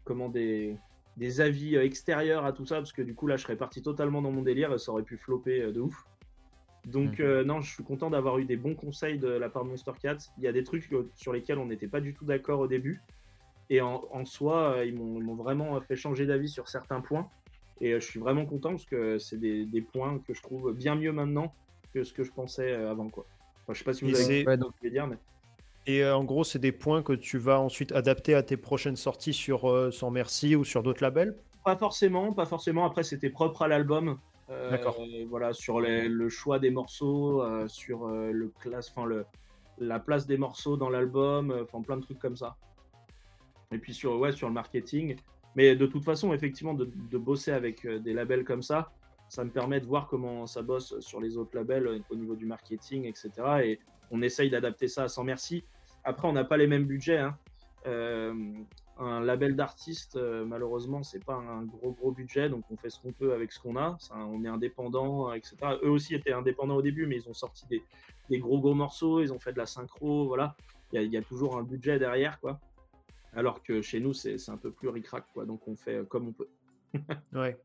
comment, des, des avis euh, extérieurs à tout ça, parce que du coup là je serais parti totalement dans mon délire et ça aurait pu flopper de ouf. Donc mhm. non, je suis content d'avoir eu des bons conseils de la part de Monster Cat. Il y a des trucs sur lesquels on n'était pas du tout d'accord au début. Et en, en soi, ils m'ont vraiment fait changer d'avis sur certains points. Et euh, je suis vraiment content parce que c'est des, des, points que je trouve bien mieux maintenant que ce que je pensais euh, avant. Quoi. Enfin, je sais pas si vous avez ouais, donc... dire, mais. Et euh, en gros, c'est des points que tu vas ensuite adapter à tes prochaines sorties sur Sans Merci ou sur d'autres labels? Pas forcément, pas forcément. Après, c'était propre à l'album. D'accord. Voilà, sur le choix des morceaux, sur le classe, enfin le, la place des morceaux dans l'album, enfin plein de trucs comme ça. Et puis sur, ouais, sur le marketing. Mais de toute façon, effectivement, de, bosser avec euh, des labels comme ça, ça me permet de voir comment ça bosse sur les autres labels euh, au niveau du marketing, etc. Et on essaye d'adapter ça à sans merci. Après, on n'a pas les mêmes budgets. Hein. Euh, un label d'artiste, malheureusement, c'est pas un gros gros budget, donc on fait ce qu'on peut avec ce qu'on a. on est indépendant, etc. Eux aussi étaient indépendants au début, mais ils ont sorti des, gros gros morceaux, ils ont fait de la synchro, voilà. Il y, y, a toujours un budget derrière, quoi. Alors que chez nous, c'est un peu plus ric-rac, quoi. Donc on fait euh, comme on peut. ouais.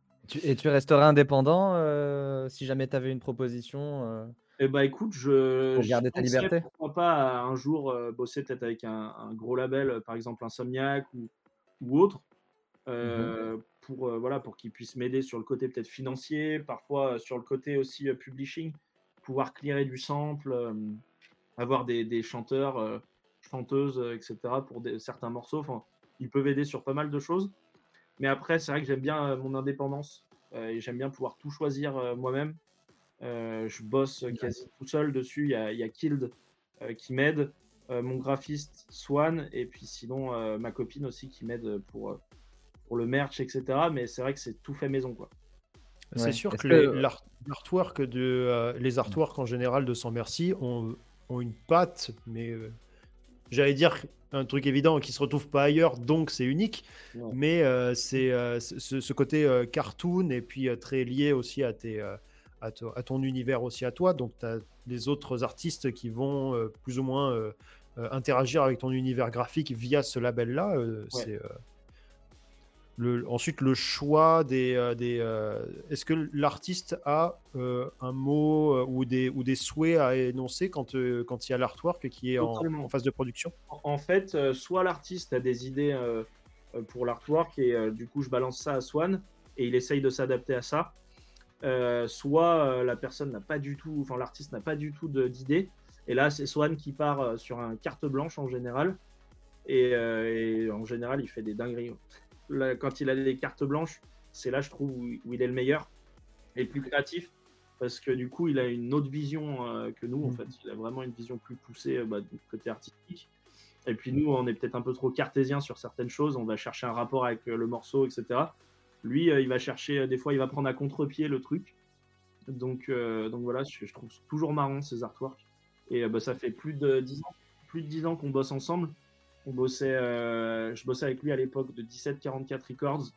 et tu resterais indépendant euh, si jamais tu avais une proposition euh, Eh bah écoute, je. Pour garder ta liberté Pourquoi pas un jour bosser peut-être avec un, gros label, par exemple Insomniac ou, ou autre, mmh pour, voilà, pour qu'ils puissent m'aider sur le côté peut-être financier, parfois sur le côté aussi publishing, pouvoir clearer du sample, avoir des, des chanteurs chanteuse, euh, etc. pour certains morceaux. Enfin, ils peuvent aider sur pas mal de choses. Mais après, c'est vrai que j'aime bien euh, mon indépendance euh, et j'aime bien pouvoir tout choisir moi-même. Je bosse quasi tout seul dessus. Il y a, il y a Killed qui m'aide, mon graphiste Swan, et puis sinon ma copine aussi qui m'aide pour, pour le merch, etc. Mais c'est vrai que c'est tout fait maison, quoi. C'est sûr que, les, l'artwork de, les artworks en général de Sans Merci ont, ont une patte, mais j'allais dire un truc évident qui se retrouve pas ailleurs, donc c'est unique. Mais euh, c'est euh, ce, côté euh, cartoon et puis très lié aussi à, tes, à, ton univers aussi à toi. Donc tu as les autres artistes qui vont plus ou moins interagir avec ton univers graphique via ce label-là. C'est ensuite, le choix des. Euh, des euh, Est-ce que l'artiste a euh, un mot ou, des, ou des souhaits à énoncer quand, quand il y a l'artwork qui est en, phase de production? En fait, soit l'artiste a des idées pour l'artwork et du coup, je balance ça à Swan et il essaye de s'adapter à ça. Soit la personne n'a pas du tout, enfin l'artiste n'a pas du tout d'idée. Et là, c'est Swan qui part sur un carte blanche en général. Et, et, en général, il fait des dingueries quand il a des cartes blanches, c'est là, je trouve, où, il est le meilleur et le plus créatif. Parce que du coup, il a une autre vision euh, que nous, en mm. fait. Il a vraiment une vision plus poussée euh, bah, du côté artistique. Et puis nous, on est peut-être un peu trop cartésien sur certaines choses. On va chercher un rapport avec euh, le morceau, etc. Lui, il va chercher, des fois, il va prendre à contre-pied le truc. Donc, donc voilà, je, trouve toujours marrant ces artworks. Et bah, ça fait plus de 10 ans, plus de 10 ans qu'on bosse ensemble. On bossait, euh, je bossais avec lui à l'époque de 1744 Records,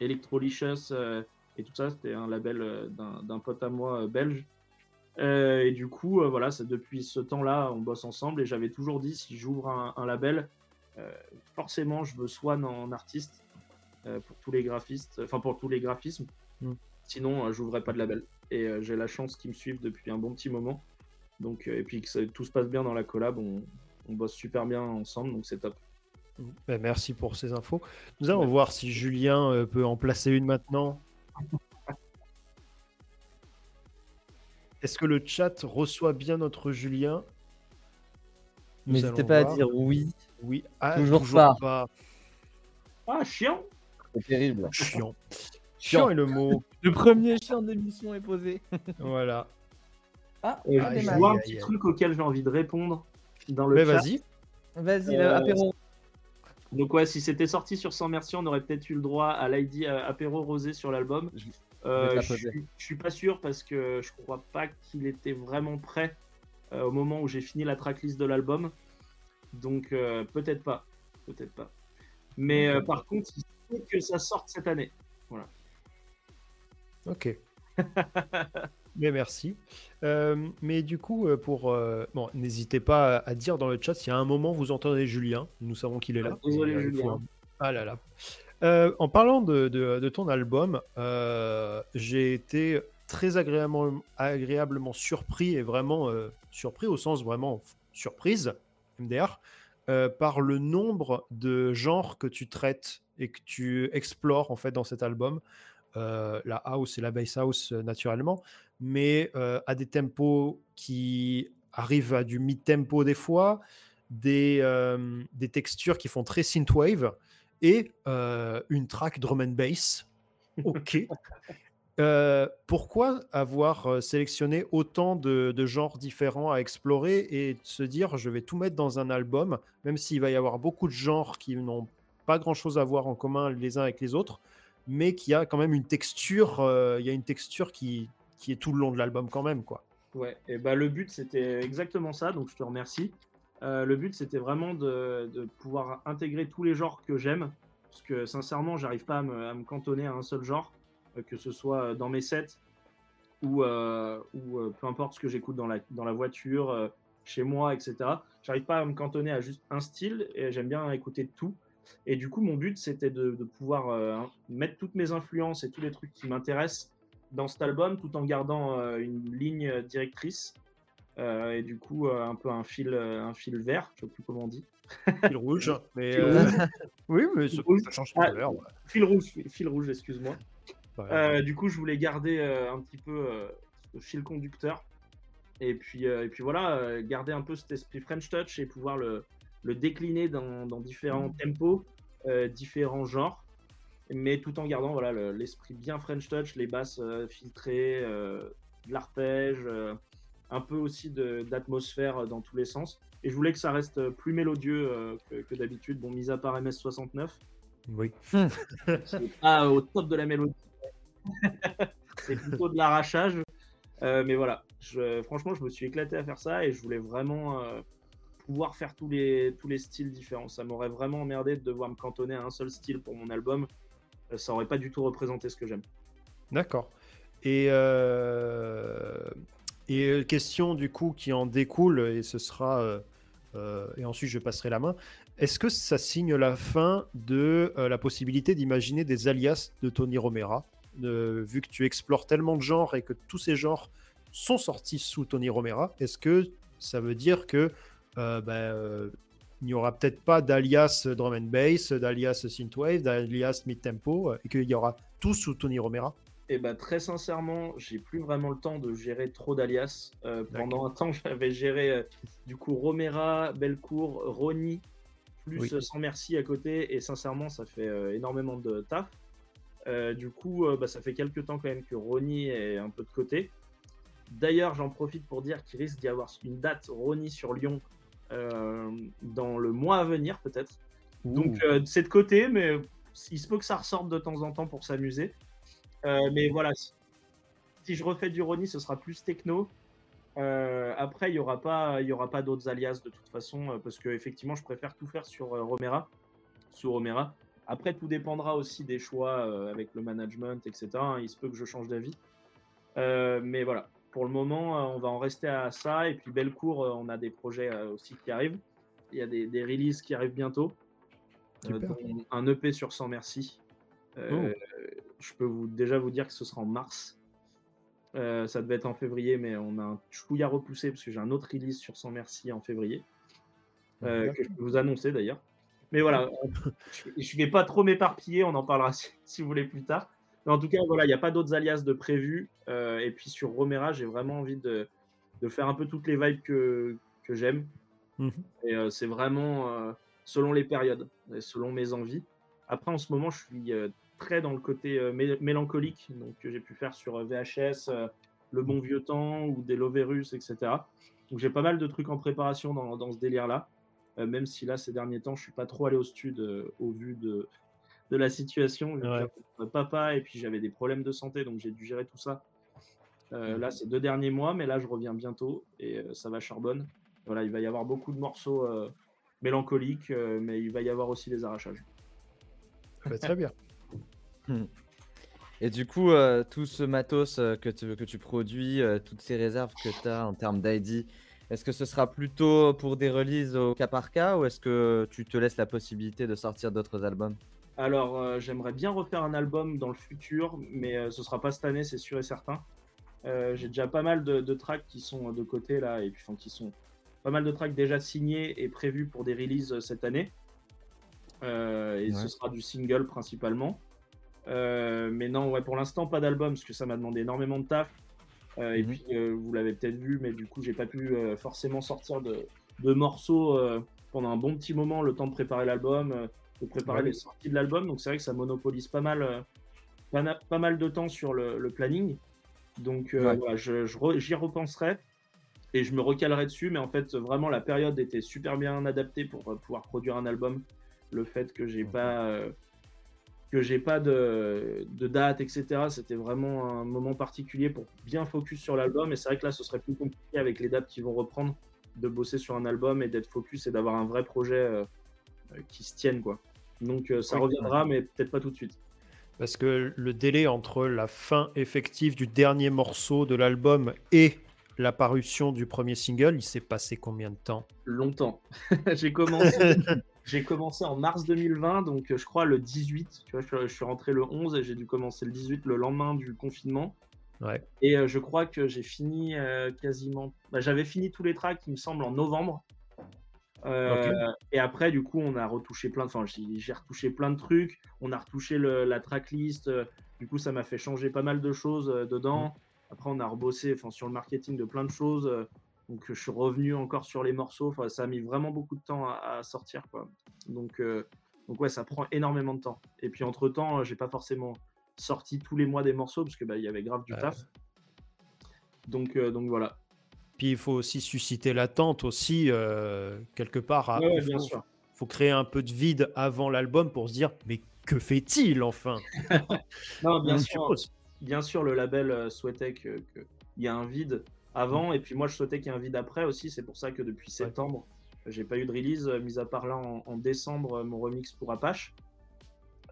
Electrolicious euh, et tout ça. C'était un label euh, d'un pote à moi belge. et du coup, voilà, c'est depuis ce temps-là, on bosse ensemble. Et j'avais toujours dit, si j'ouvre un, label, forcément, je veux Swan en artiste pour tous les graphistes, enfin pour tous les graphismes. Mm. Sinon, j'ouvrais pas de label. Et j'ai la chance qu'ils me suivent depuis un bon petit moment. Donc, et puis que tout se passe bien dans la collab, on, on bosse super bien ensemble, donc c'est top. Ben, merci pour ces infos. Nous allons voir si Julien euh, peut en placer une maintenant. Est-ce que le chat reçoit bien notre Julien? N'hésitez pas à dire oui. Oui, ah, toujours, pas. Ah, chiant C'est terrible. Chiant. Chiant est le mot. Le premier chiant d'émission est posé. voilà. Ah, je vois un petit truc auquel j'ai envie de répondre dans le Mais vas-y. Vas-y, euh, apéro. Donc ouais, si c'était sorti sur 100 merci, on aurait peut-être eu le droit à l'ID euh, apéro rosé sur l'album. Euh, je, suis pas sûr parce que je crois pas qu'il était vraiment prêt au moment où j'ai fini la tracklist de l'album. Donc peut-être pas, peut-être pas. Mais par contre, il que ça sorte cette année. Voilà. Ok. Mais merci. Euh, mais du coup, euh, pour euh, bon, n'hésitez pas à dire dans le chat s'il y a un moment vous entendez Julien. Nous savons qu'il est là. Ah, désolé, Julien. Ah là là. en parlant de, de, ton album, j'ai été très agréablement, agréablement surpris et vraiment surpris au sens vraiment surprise, MDR, par le nombre de genres que tu traites et que tu explores en fait dans cet album. la house et la bass house naturellement, mais euh, à des tempos qui arrivent à du mid-tempo des fois, des, euh, des textures qui font très synthwave et euh, une track drum and bass. Ok. pourquoi avoir sélectionné autant de, genres différents à explorer et se dire je vais tout mettre dans un album, même s'il va y avoir beaucoup de genres qui n'ont pas grand chose à voir en commun les uns avec les autres, mais qui a quand même une texture, il y a une texture qui, qui est tout le long de l'album quand même, quoi. Ouais, et bah le but c'était exactement ça, donc je te remercie. Euh, le but c'était vraiment de, de, pouvoir intégrer tous les genres que j'aime, parce que sincèrement j'arrive pas à me, cantonner à un seul genre, euh, que ce soit dans mes sets ou, euh, ou peu importe ce que j'écoute dans la, dans la voiture, chez moi, etc. J'arrive pas à me cantonner à juste un style et j'aime bien écouter tout. Et du coup mon but c'était de, de, pouvoir mettre toutes mes influences et tous les trucs qui m'intéressent dans cet album tout en gardant euh, une ligne directrice euh, et du coup euh, un peu un fil, un fil vert, je sais plus comment on dit. Fil rouge, mais oui, mais ça, change de couleur. Ah, fil rouge, fil rouge, excuse-moi. Du coup, je voulais garder un petit peu le fil conducteur et puis, et puis voilà, garder un peu cet esprit French Touch et pouvoir le, le décliner dans, dans différents mmh. tempos, différents genres mais tout en gardant voilà l'esprit bien French touch, les basses euh, filtrées, euh, de l'arpège, euh, un peu aussi de- d'atmosphère dans tous les sens. Et je voulais que ça reste plus mélodieux euh, que, que d'habitude. Bon, mis à part MS69, Oui. c'est pas au top de la mélodie. C'est plutôt de l'arrachage. Euh, mais voilà, franchement, je me suis éclaté à faire ça et je voulais vraiment euh, pouvoir faire tous les, tous les styles différents. Ça m'aurait vraiment emmerdé de devoir me cantonner à un seul style pour mon album. Euh, ça aurait pas du tout représenté ce que j'aime. D'accord. Et, et question du coup qui en découle, et ce sera. et ensuite je passerai la main. Est-ce que ça signe la fin de la possibilité d'imaginer des alias de Tony Romera? Euh, Vu que tu explores tellement de genres et que tous ces genres sont sortis sous Tony Romera, est-ce que ça veut dire que euh, ben, euh, il n'y aura peut-être pas d'alias drum and bass, d'alias synthwave, d'alias mid-tempo, euh, et qu'il y aura tout sous Tony Romera? Et bah très sincèrement, j'ai plus vraiment le temps de gérer trop d'alias. Pendant un temps, j'avais géré du coup Romera, Belcourt, Rony, plus Oui. Sans Merci à côté. Et sincèrement, ça fait énormément de taf. Euh, du coup, euh, bah, ça fait quelques temps quand même que Rony est un peu de côté. D'ailleurs, j'en profite pour dire qu'il risque d'y avoir une date Rony sur Lyon euh, dans le mois à venir peut-être. Donc c'est de côté, mais il se peut que ça ressorte de temps en temps pour s'amuser. Mais voilà, si, si je refais du Rony, ce sera plus techno. Après, il n'y aura pas, il y aura pas d'autres alias de toute façon, parce que effectivement, je préfère tout faire sur Romera, sous Romera. Après, tout dépendra aussi des choix euh, avec le management, etc. hein, Il se peut que je change d'avis. Euh, mais voilà, pour le moment, euh, on va en rester à ça. Et puis, Bellecour, on a des projets aussi qui arrivent. Il y a des, des releases qui arrivent bientôt. Un EP sur Sans Merci. Euh, Je peux vous, déjà vous dire que ce sera en mars. Euh, ça devait être en février, mais on a un chouïa repoussé parce que j'ai un autre release sur Sans Merci en février. euh, que je peux vous annoncer d'ailleurs. Mais voilà, je ne vais pas trop m'éparpiller, on en parlera si, si vous voulez plus tard. Mais en tout cas, voilà, il n'y a pas d'autres alias de prévus. Euh, et puis sur Romera, j'ai vraiment envie de, de faire un peu toutes les vibes que, que j'aime. Mhm. Et euh, c'est vraiment euh, selon les périodes, et selon mes envies. Après, en ce moment, je suis très dans le côté mé- mélancolique, donc que j'ai pu faire sur VHS, Le Bon Vieux Temps ou des Loverus, etc. Donc j'ai pas mal de trucs en préparation dans, dans ce délire-là, même si là, ces derniers temps, je suis pas trop allé au stud euh, au vu de, de la situation. Ouais. papa et puis j'avais des problèmes de santé, donc j'ai dû gérer tout ça. Euh, Mhm. Là, ces deux derniers mois, mais là, je reviens bientôt et euh, ça va charbonne. Voilà, il va y avoir beaucoup de morceaux euh, mélancoliques, euh, mais il va y avoir aussi des arrachages. Bah, très bien. Et du coup, euh, tout ce matos euh, que, tu, que tu produis, euh, toutes ces réserves que tu as en termes d'ID, est-ce que ce sera plutôt pour des releases au cas par cas ou est-ce que tu te laisses la possibilité de sortir d'autres albums? Alors, euh, j'aimerais bien refaire un album dans le futur, mais euh, ce sera pas cette année, c'est sûr et certain. Euh, J'ai déjà pas mal de, de tracks qui sont de côté là, et puis enfin, qui sont pas mal de tracks déjà signés et prévus pour des releases euh, cette année. Et Ouais. ce sera du single principalement. Mais non, ouais, pour l'instant, pas d'album, parce que ça m'a demandé énormément de taf. Euh, Et Mhm. puis, euh, vous l'avez peut-être vu, mais du coup, j'ai pas pu euh, forcément sortir de, de morceaux pendant un bon petit moment, le temps de préparer l'album, de préparer Ouais. les sorties de l'album. Donc, c'est vrai que ça monopolise pas mal, pas, mal de temps sur le, le planning. Donc, Ouais. voilà, je re- j'y repenserai et je me recalerai dessus. Mais en fait, vraiment, la période était super bien adaptée pour pouvoir produire un album. Le fait que j'ai Mhm. pas. euh, que j'ai pas de, de date, etc. C'était vraiment un moment particulier pour bien focus sur l'album. Et c'est vrai que là, ce serait plus compliqué avec les dates qui vont reprendre de bosser sur un album et d'être focus et d'avoir un vrai projet euh, euh, qui se tienne. Quoi. Donc euh, ça Oui. reviendra, mais peut-être pas tout de suite. Parce que le délai entre la fin effective du dernier morceau de l'album et la parution du premier single, il s'est passé combien de temps? Longtemps. j'ai commencé, j'ai commencé en mars 2020, donc euh, je crois le 18. Tu vois, je, suis- je suis rentré le 11 et j'ai dû commencer le 18 le lendemain du confinement. Ouais. Et euh, je crois que j'ai fini euh, quasiment. bah, J'avais fini tous les tracks, il me semble, en novembre. Euh, Et après, du coup, on a retouché plein de. Enfin, j'ai retouché plein de trucs. On a retouché le- la tracklist. Du coup, ça m'a fait changer pas mal de choses dedans. Après, on a rebossé enfin, sur le marketing de plein de choses. Donc, je suis revenu encore sur les morceaux. Enfin, ça a mis vraiment beaucoup de temps à, à sortir. Quoi. Donc, euh, donc, ouais, ça prend énormément de temps. Et puis, entre-temps, euh, j'ai pas forcément sorti tous les mois des morceaux parce que bah, il y avait grave du taf. Donc, euh, donc voilà. Puis il faut aussi susciter l'attente aussi, euh, quelque part. à- Ouais, bien faut, sûr. faut créer un peu de vide avant l'album pour se dire, mais que fait-il enfin? Non, bien sûr. bien sûr, le label euh, souhaitait qu'il y ait un vide avant, et puis moi je souhaitais qu'il y ait un vide après aussi. C'est pour ça que depuis septembre, j'ai pas eu de release, euh, mis à part là en, en décembre, euh, mon remix pour Apache.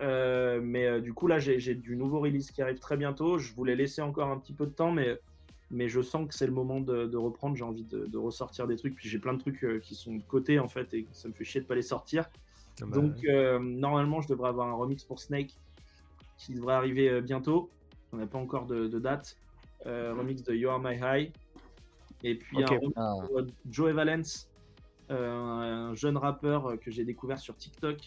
Euh, mais euh, du coup, là j'ai du nouveau release qui arrive très bientôt. Je voulais laisser encore un petit peu de temps, mais, mais je sens que c'est le moment de, de reprendre. J'ai envie de, de ressortir des trucs, puis j'ai plein de trucs euh, qui sont de côté en fait, et ça me fait chier de pas les sortir. Ah bah, Donc normalement, je devrais avoir un remix pour Snake qui devrait arriver bientôt. On n'a pas encore de, de date. Remix de You Are My High. Et puis un Ah. euh, Joey Valence, euh, un jeune rappeur euh, que j'ai découvert sur TikTok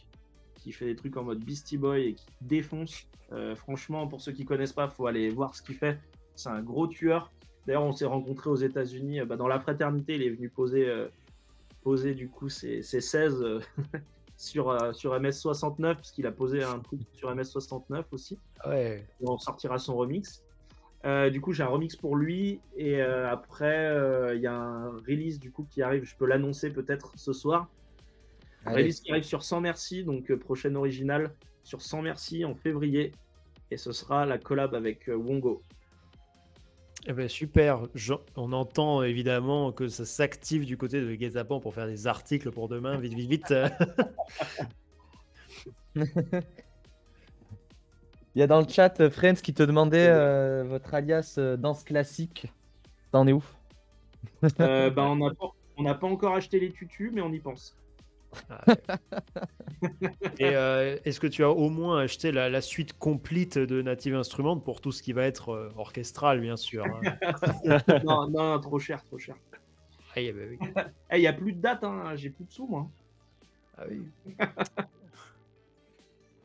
qui fait des trucs en mode Beastie Boy et qui défonce. Euh, franchement, pour ceux qui connaissent pas, faut aller voir ce qu'il fait. C'est un gros tueur. D'ailleurs, on s'est rencontrés aux États-Unis bah, dans la fraternité. Il est venu poser, euh, poser du coup ses, ses 16 euh, sur, euh, sur MS69, parce qu'il a posé un truc sur MS69 aussi. ouais. On sortira son remix. Euh, du coup, j'ai un remix pour lui. Et euh, après, euh, il y a un release du coup qui arrive. Je peux l'annoncer peut-être ce soir. Un Allez. release qui arrive sur 100 Merci, donc euh, prochaine originale sur 100 Merci en février. Et ce sera la collab avec euh, Wongo. Eh ben, super. Je- on entend évidemment que ça s'active du côté de Gazapan pour faire des articles pour demain. Vite, vite, vite. Il y a dans le chat euh, Friends qui te demandait euh, votre alias euh, danse classique. T'en es où? Euh, ben, on n'a pas, on n'a pas encore acheté les tutus, mais on y pense. Et euh, est-ce que tu as au moins acheté la, la suite complète de Native Instruments pour tout ce qui va être euh, orchestral, bien sûr hein? Non, non, non, trop cher, trop cher. Ah, eh ben oui. Il n'y a plus de date, hein, j'ai plus de sous, moi. Ah oui.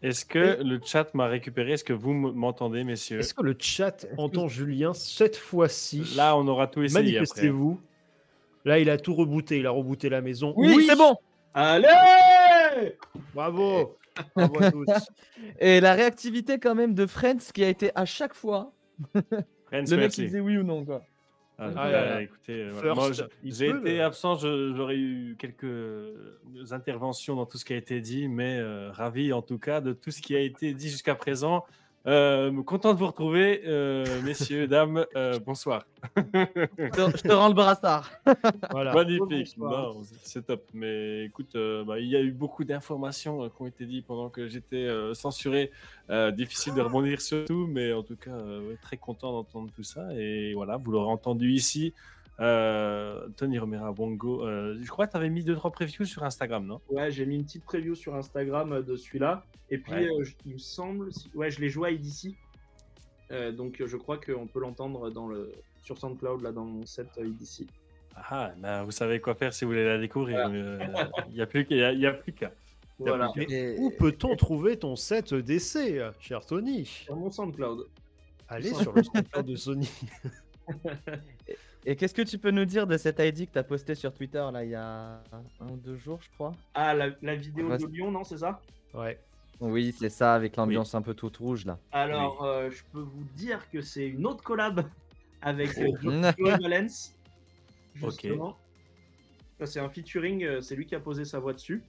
Est-ce que le chat m'a récupéré? Est-ce que vous m'entendez, messieurs? Est-ce que le chat entend Julien cette fois-ci? Là, on aura tout essayé après. Manifestez-vous. Là, il a tout rebooté. Il a rebooté la maison. Oui, c'est bon Allez Bravo Bravo à tous. Et la réactivité quand même de Friends qui a été à chaque fois Friends, le mec merci. qui disait oui ou non quoi. Ah, Ah, là. écoutez, voilà. Moi, First, je- il j'ai peut, été le- absent, je- j'aurais eu quelques interventions dans tout ce qui a été dit, mais euh, ravi en tout cas de tout ce qui a été dit jusqu'à présent. Euh, content de vous retrouver, euh, messieurs, dames, euh, bonsoir. Je te, je te rends le brassard. Voilà. Magnifique. Non, c'est top. Mais écoute, euh, bah, il y a eu beaucoup d'informations euh, qui ont été dites pendant que j'étais euh, censuré. Euh, difficile de rebondir sur tout, mais en tout cas, euh, ouais, très content d'entendre tout ça. Et voilà, vous l'aurez entendu ici. Euh, Tony Romera Bongo, euh, je crois que tu avais mis deux trois previews sur Instagram, non? Ouais, j'ai mis une petite preview sur Instagram euh, de celui-là. Et puis, Ouais. euh, je- il me semble, si- ouais, je l'ai joué à IDC. Euh, donc, je crois qu'on peut l'entendre dans le sur SoundCloud, là, dans mon set euh, IDC. Ah, bah, vous savez quoi faire si vous voulez la découvrir. Il n'y a plus qu'à. y a plus qu'à. Il y a Voilà, plus qu'à. Et- Où peut-on trouver ton set d'essai, cher Tony? Sur mon SoundCloud. Allez sur le SoundCloud de Sony. Et qu'est-ce que tu peux nous dire de cette ID que tu as posté sur Twitter là il y a un ou deux jours, je crois Ah, la, la vidéo Ouais. de Lyon, non, c'est ça Ouais. Oui, c'est ça, avec l'ambiance un peu toute rouge là. Alors, euh, je peux vous dire que c'est une autre collab avec euh, Oh. Joey Valence. Justement. Ça, C'est un featuring, euh, c'est lui qui a posé sa voix dessus.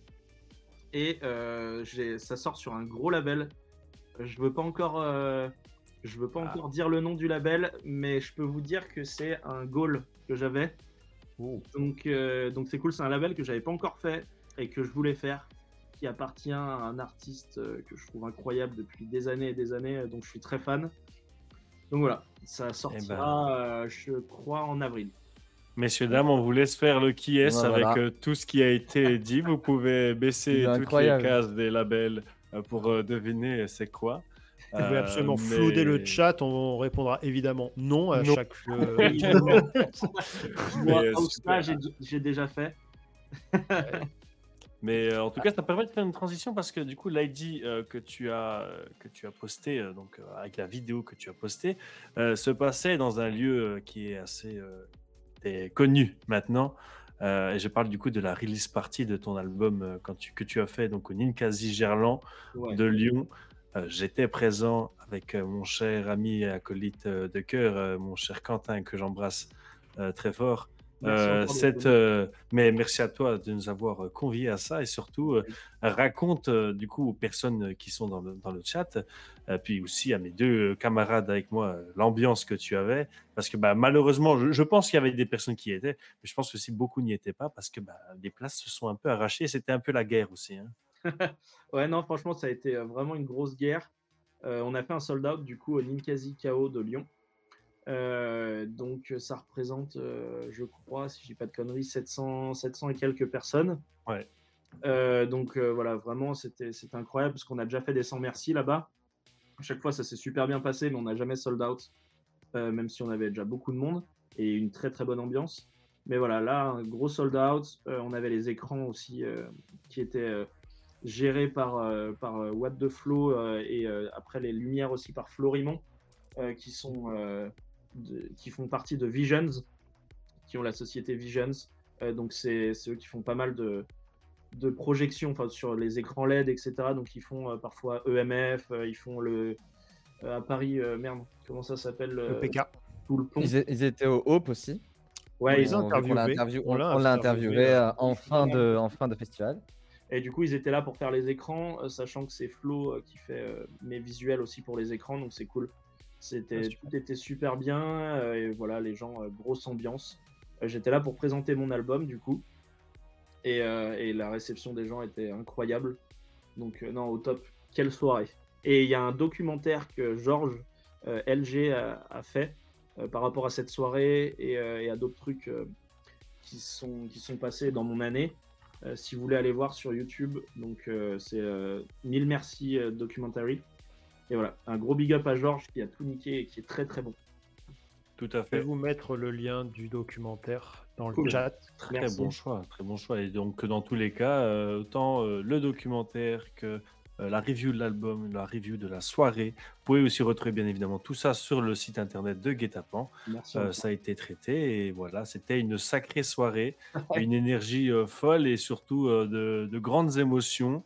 Et euh, ça sort sur un gros label. Je veux pas encore, euh, je veux pas Ah. encore dire le nom du label, mais je peux vous dire que c'est un goal que j'avais. Donc, euh, donc c'est cool. C'est un label que j'avais pas encore fait et que je voulais faire, qui appartient à un artiste euh, que je trouve incroyable depuis des années et des années, euh, donc je suis très fan. Donc voilà, ça sortira, euh, je crois, en avril. Messieurs, dames, on vous laisse faire le qui est avec voilà. tout ce qui a été dit. Vous pouvez baisser toutes incroyable. les cases des labels pour deviner c'est quoi. Vous pouvez Euh, absolument mais- flouder le chat. On répondra évidemment non à Non. chaque. euh, Moi, j'ai déjà fait. Mais euh, en tout cas, ça permet de faire une transition parce que du coup, l'ID euh, que tu as que tu as posté, euh, donc euh, avec la vidéo que tu as postée, euh, se passait dans un lieu euh, qui est assez euh, est connu maintenant. Euh, et je parle du coup de la release party de ton album euh, quand tu, que tu as fait donc au Ninkasi Gerland Ouais. de Lyon. J'étais présent avec mon cher ami et acolyte de cœur, mon cher Quentin, que j'embrasse très fort. Euh, cette, euh, mais merci à toi de nous avoir euh, conviés à ça et surtout raconte du coup aux personnes qui sont dans le, dans le chat, puis aussi à mes deux camarades avec moi l'ambiance que tu avais parce que bah, malheureusement je, pense qu'il y avait des personnes qui y étaient, mais je pense que aussi beaucoup n'y étaient pas parce que bah, les places se sont un peu arrachées. C'était un peu la guerre aussi. Hein. ouais non franchement ça a été vraiment une grosse guerre. on a fait un sold out du coup au Ninkasi KO de Lyon. Euh, donc ça représente, euh, je crois, si je dis pas de conneries, 700, 700 et quelques personnes. Ouais. Euh, donc voilà, vraiment, c'était incroyable parce qu'on a déjà fait des 100 merci là-bas. À chaque fois, ça s'est super bien passé, mais on n'a jamais sold out, même si on avait déjà beaucoup de monde et une très très bonne ambiance. Mais voilà, là, un gros sold out. on avait les écrans aussi qui étaient gérés par, par What the Flow et après les lumières aussi par Florimont. qui sont qui font partie de Visions, qui ont la société Visions. Euh, donc c'est eux qui font pas mal de, de projections sur les écrans LED, etc. Donc ils font euh, parfois EMF, euh, ils font le à Paris, merde, comment ça s'appelle Le PK. Tout le pont. Ils, étaient au Hope aussi. Ouais, ils ont interviewé. On l'a interviewé, en, fin de, en fin de festival. Et du coup, ils étaient là pour faire les écrans, sachant que c'est Flo qui fait mes visuels aussi pour les écrans, donc c'est cool. C'était, ah, tout était super bien. Euh, et voilà, les gens, euh, grosse ambiance. Euh, j'étais là pour présenter mon album, du coup. Et, et la réception des gens était incroyable. Donc, non, au top. Quelle soirée. Et il y a un documentaire que Georges LG a, fait par rapport à cette soirée et, à d'autres trucs qui, sont, qui sont passés dans mon année. Si vous voulez aller voir sur YouTube, donc c'est Mille Merci Documentary. Et voilà, un gros big up à Georges qui a tout niqué et qui est très très bon. Tout à fait. Je vais vous mettre le lien du documentaire dans le chat. Très bon choix, très bon choix. Et donc dans tous les cas, euh, autant euh, le documentaire que euh, la review de l'album, la review de la soirée, vous pouvez aussi retrouver bien évidemment tout ça sur le site internet de Guetapan. ça a été traité et voilà, c'était une sacrée soirée, une énergie folle et surtout de, de, grandes émotions.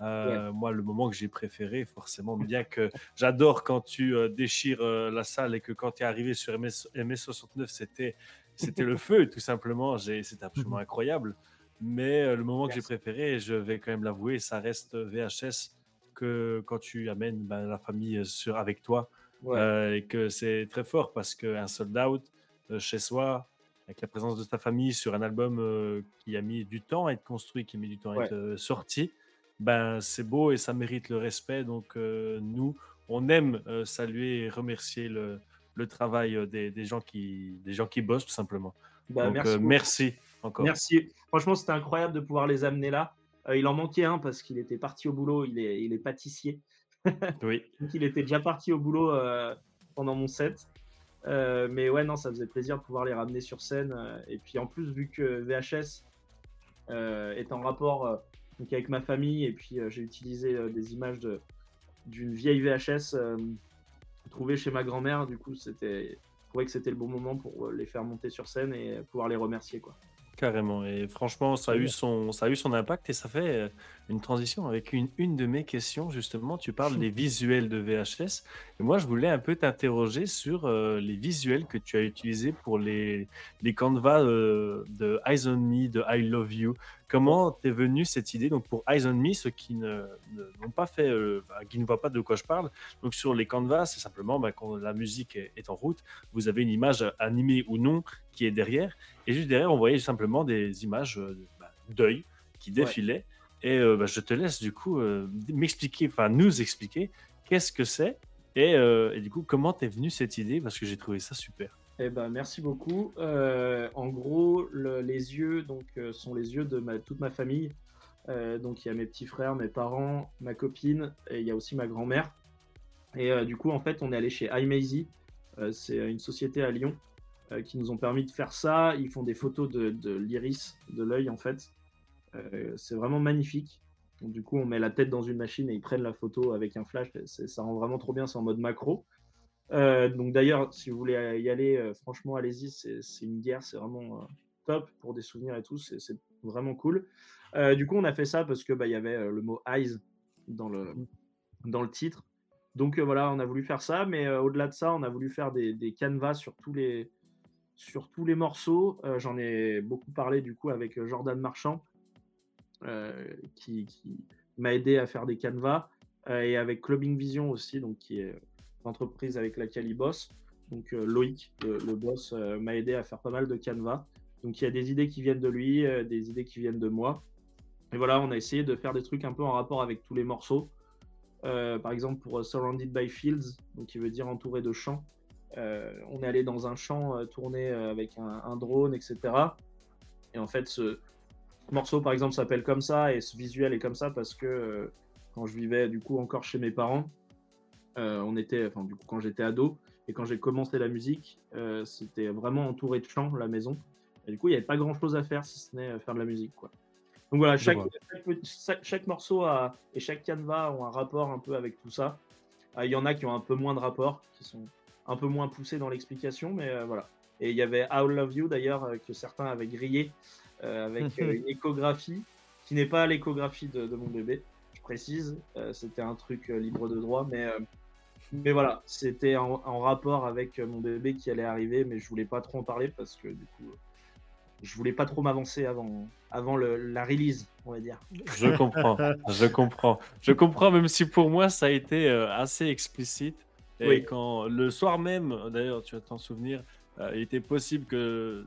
Euh, moi, le moment que j'ai préféré, forcément, bien que j'adore quand tu euh, déchires euh, la salle et que quand tu es arrivé sur MS, 69 c'était c'était le feu, tout simplement. C'était absolument incroyable. Mais le moment que j'ai préféré, je vais quand même l'avouer, ça reste VHS que quand tu amènes ben, la famille sur, avec toi. et que c'est très fort parce qu'un sold out chez soi, avec la présence de ta famille sur un album qui a mis du temps à être construit, qui a mis du temps à être sorti, ben, c'est beau et ça mérite le respect. Donc, euh, nous, on aime euh, saluer et remercier le, le travail euh, des, des, gens qui, des gens qui bossent, tout simplement. Ben, Donc, merci, merci, encore. Merci. Franchement, c'était incroyable de pouvoir les amener là. il en manquait un parce qu'il était parti au boulot. Il est, il est pâtissier. oui. Donc, il était déjà parti au boulot pendant mon set. mais ouais, non, ça faisait plaisir de pouvoir les ramener sur scène. et puis en plus, vu que VHS est en rapport donc avec ma famille, et puis euh, j'ai utilisé euh, des images d'une vieille VHS euh, trouvée chez ma grand-mère. Du coup, c'était, je trouvais que c'était le bon moment pour les faire monter sur scène et pouvoir les remercier, quoi. Carrément. Et franchement, ça a, eu son, ça a eu son impact et ça fait une transition avec une, une de mes questions. Justement, tu parles des visuels de VHS. Et moi, je voulais un peu t'interroger sur les visuels que tu as utilisés pour les, les canevas de Eyes on Me, de I Love You. Comment t'es venu cette idée Donc pour Eyes on Me, ceux qui ne n'ont pas fait, euh, qui ne voient pas de quoi je parle, donc sur les canvas, c'est simplement bah, quand la musique est, en route, vous avez une image animée ou non qui est derrière, et juste derrière, on voyait simplement des images euh, bah, d'œil qui défilaient. Et euh, bah, je te laisse du coup m'expliquer, enfin nous expliquer qu'est-ce que c'est. Et, et, du coup comment t'es venu cette idée? Parce que j'ai trouvé ça super. Eh ben, merci beaucoup. Euh, en gros, les yeux donc, euh, sont les yeux de toute ma famille. Euh, donc, il y a mes petits frères, mes parents, ma copine, et il y a aussi ma grand-mère. Et du coup, en fait, on est allé chez iMazy. c'est une société à Lyon qui nous ont permis de faire ça. Ils font des photos de, l'iris, de l'œil, en fait. c'est vraiment magnifique. Du coup, on met la tête dans une machine et ils prennent la photo avec un flash. Ça rend vraiment trop bien. C'est en mode macro. Euh, donc d'ailleurs, si vous voulez y aller, euh, franchement, allez-y, c'est une guerre, c'est vraiment euh, top pour des souvenirs et tout, c'est vraiment cool. du coup, on a fait ça parce que bah, y avait le mot eyes dans le, mmh. dans le titre. Donc voilà, on a voulu faire ça, mais au-delà de ça, on a voulu faire des, des canevas sur tous les, sur tous les morceaux. J'en ai beaucoup parlé du coup avec Jordan Marchand, qui, qui m'a aidé à faire des canevas, et avec Clubbing Vision aussi, donc qui est l'entreprise avec laquelle il bosse. Donc Loïc, le, boss, m'a aidé à faire pas mal de canevas. Donc il y a des idées qui viennent de lui, des idées qui viennent de moi. Et voilà, on a essayé de faire des trucs un peu en rapport avec tous les morceaux. Euh, par exemple, pour Surrounded by Fields, donc qui veut dire entouré de champs. Euh, on est allé dans un champ euh, tourné avec un, drone, etc. Et en fait, ce morceau, par exemple, s'appelle comme ça et ce visuel est comme ça parce que quand je vivais du coup encore chez mes parents, on était, enfin du coup quand j'étais ado et quand j'ai commencé la musique, c'était vraiment entouré de champs la maison. Et du coup, il n'y avait pas grand chose à faire si ce n'est faire de la musique, quoi. Donc voilà, chaque, chaque, morceau a, et chaque canevas ont un rapport un peu avec tout ça. Ah, il y en a qui ont un peu moins de rapport, qui sont un peu moins poussés dans l'explication, mais euh, voilà. Et il y avait How Love You d'ailleurs, euh, que certains avaient grillé euh, avec une échographie, qui n'est pas l'échographie de, mon bébé, je précise. c'était un truc libre de droit, mais, mais voilà, c'était en, en, rapport avec mon bébé qui allait arriver, mais je voulais pas trop en parler parce que du coup je voulais pas trop m'avancer avant, avant le, la release, on va dire. Je comprends, je comprends. Je comprends, même si pour moi, ça a été euh, assez explicite. Et quand le soir même, d'ailleurs, tu vas t'en souvenir, euh, il était possible que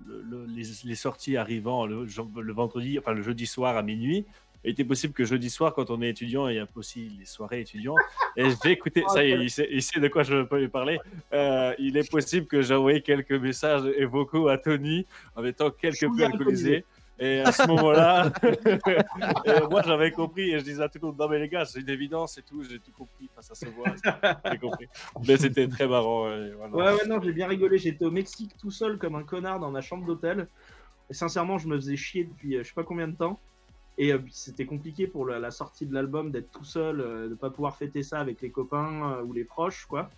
les, sorties arrivant le, le, vendredi, enfin le jeudi soir à minuit, il était possible que jeudi soir, quand on est étudiant, il y a aussi les soirées étudiants. Et j'ai écouté, ça y est, il sait, de quoi je peux lui parler. Euh, il est possible que j'ai envoyé quelques messages et vocaux à Tony en étant quelque peu alcoolisé. Et à ce moment-là, moi j'avais compris et je disais à tout le monde Non, mais les gars, c'est une évidence et tout, j'ai tout compris. Enfin, ça se voit, j'ai compris. Mais c'était très marrant. Ouais, ouais, non, j'ai bien rigolé. J'étais au Mexique tout seul comme un connard dans ma chambre d'hôtel. Et sincèrement, je me faisais chier depuis euh, je sais pas combien de temps. Et euh, c'était compliqué pour la, sortie de l'album d'être tout seul, euh, de ne pas pouvoir fêter ça avec les copains euh, ou les proches, quoi.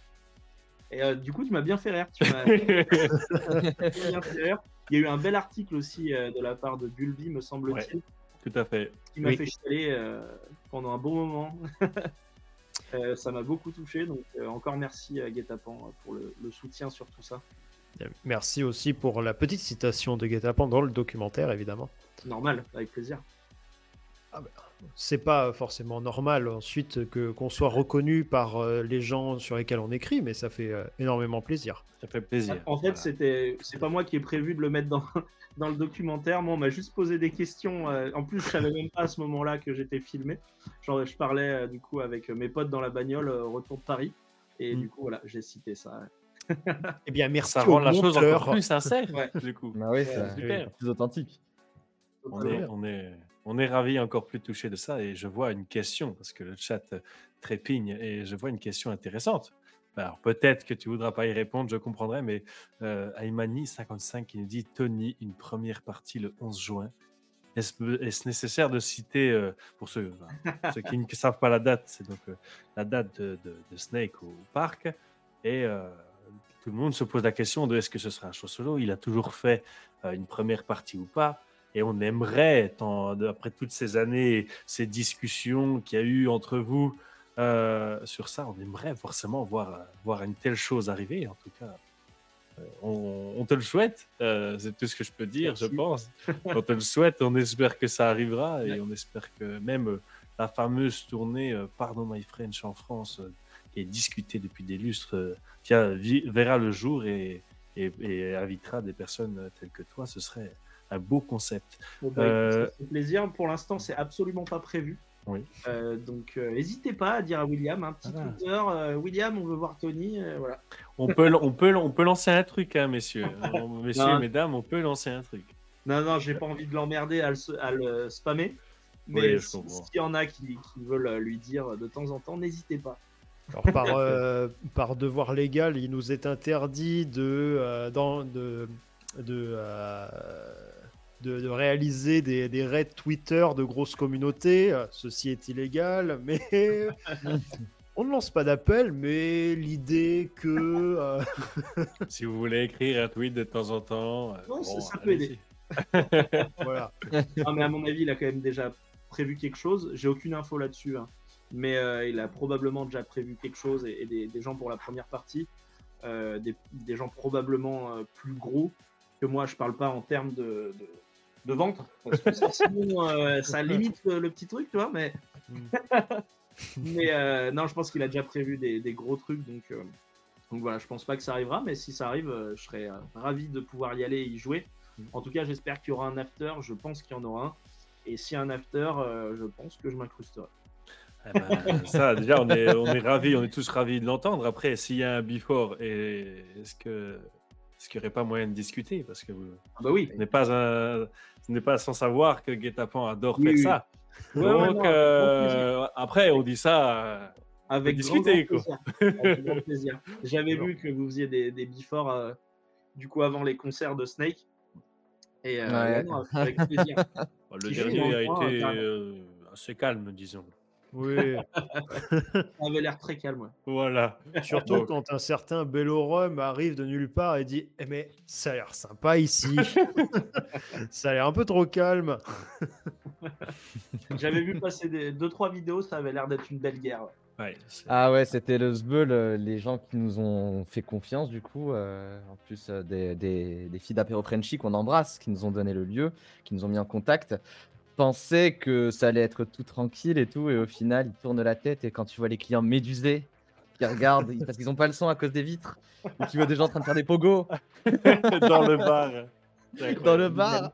Et du coup, tu m'as bien fait rire. Tu m'as bien fait rire. Il y a eu un bel article aussi de la part de Bulby, me semble-t-il. tout à fait. Qui m'a fait chialer pendant un bon moment. ça m'a beaucoup touché. Donc, encore merci à Guetapan pour le, le, soutien sur tout ça. Merci aussi pour la petite citation de Guetapan dans le documentaire, évidemment. Normal, avec plaisir. Ah bah, c'est pas forcément normal ensuite que qu'on soit reconnu par euh, les gens sur lesquels on écrit, mais ça fait euh, énormément plaisir. Ça fait plaisir. En fait, c'était c'est pas moi qui ai prévu de le mettre dans, dans le documentaire. Moi, on m'a juste posé des questions. Euh, en plus, je savais même pas à ce moment-là que j'étais filmé. Genre, je parlais du coup avec mes potes dans la bagnole retour de Paris, et mm. du coup, voilà, j'ai cité ça. eh bien, merci. Ça rend la chose encore plus sincère, du coup. Bah oui, c'est super, plus authentique. On est, on est, on est ravi encore plus touché de ça et je vois une question parce que le chat trépigne et je vois une question intéressante. Alors peut-être que tu voudras pas y répondre, je comprendrai, mais euh, Aymani55 qui nous dit Tony, une première partie le 11 juin. Est-ce nécessaire de citer, euh, pour ceux, qui ne savent pas la date, c'est donc euh, la date de, Snake au parc. Et euh, tout le monde se pose la question de est-ce que ce sera un show solo? Il a toujours fait une première partie ou pas et on aimerait, après toutes ces années, ces discussions qu'il y a eu entre vous euh, sur ça, on aimerait forcément voir, voir une telle chose arriver. En tout cas, euh, on, te le souhaite. Euh, c'est tout ce que je peux dire, je pense. on te le souhaite. On espère que ça arrivera et on espère que même la fameuse tournée Pardon My French en France, qui est discutée depuis des lustres, verra le jour et, et, et invitera des personnes telles que toi. Ce serait un beau concept. Bon, bah, euh... plaisir. Pour l'instant, c'est absolument pas prévu. Oui. Euh, donc, euh, n'hésitez pas à dire à William un petit ah. Twitter. Euh, William, on veut voir Tony. voilà. On peut, on peut, on peut lancer un truc, hein, messieurs, messieurs, mesdames, on peut lancer un truc. Non, non, j'ai pas envie de l'emmerder à, le, spammer. Mais s'il y en a qui, veulent lui dire de temps en temps, n'hésitez pas. Alors, par, par, devoir légal, il nous est interdit de, dans, de, de de, réaliser des, des, raids Twitter de grosses communautés. Euh, ceci est illégal, mais on ne lance pas d'appel, mais l'idée que... Euh, si vous voulez écrire un tweet de temps en temps... Euh, ça, peut aider. voilà. mais à mon avis, il a quand même déjà prévu quelque chose. J'ai aucune info là-dessus. Hein. mais euh, il a probablement déjà prévu quelque chose et, et des, des gens pour la première partie, euh, des, des gens probablement euh, plus gros que moi. Je parle pas en termes de, de, de ventre, parce que ça, sinon, euh, ça limite le, le petit truc, tu vois, mais. mais euh, non, je pense qu'il a déjà prévu des, des gros trucs, donc, euh, donc voilà, je pense pas que ça arrivera, mais si ça arrive, euh, je serais euh, ravi de pouvoir y aller et y jouer. En tout cas, j'espère qu'il y aura un after, je pense qu'il y en aura un. Et s'il y a un after, euh, je pense que je m'incrusterai. Eh ben, ça, déjà, on est, on est ravis, on est tous ravis de l'entendre. Après, s'il y a un before, est-ce que est-ce qu'il n'y aurait pas moyen de discuter? Parce que vous, Ah bah oui. n'est pas un, ce n'est pas sans savoir que Guetapan adore Oui, faire oui. ça. Ouais, ouais, Donc non, euh, après, on dit ça. euh, Avec discuter, grand, grand plaisir. Avec grand plaisir. J'avais vu que vous faisiez des, des before euh, du coup avant les concerts de Snake. Et euh, Ouais. ouais, non, avec plaisir. Le Qui dernier a été euh, assez calme, disons. Oui, Ça avait l'air très calme. ouais. Voilà. surtout Donc. quand un certain Bellorum arrive de nulle part et dit Eh mais ça a l'air sympa ici. ça a l'air un peu trop calme. J'avais vu passer des, deux trois vidéos, ça avait l'air d'être une belle guerre. ouais. Ouais, c'est- Ah ouais, c'était le Zbeul, euh, les gens qui nous ont fait confiance du coup, euh, en plus euh, des, des, des filles d'apéro Frenchy qu'on embrasse, qui nous ont donné le lieu, qui nous ont mis en contact, pensaient que ça allait être tout tranquille et tout, et au final ils tournent la tête et quand tu vois les clients médusés, qui regardent parce qu'ils ont pas le son à cause des vitres, et tu vois des gens en train de faire des pogos dans le bar. Dans le bar,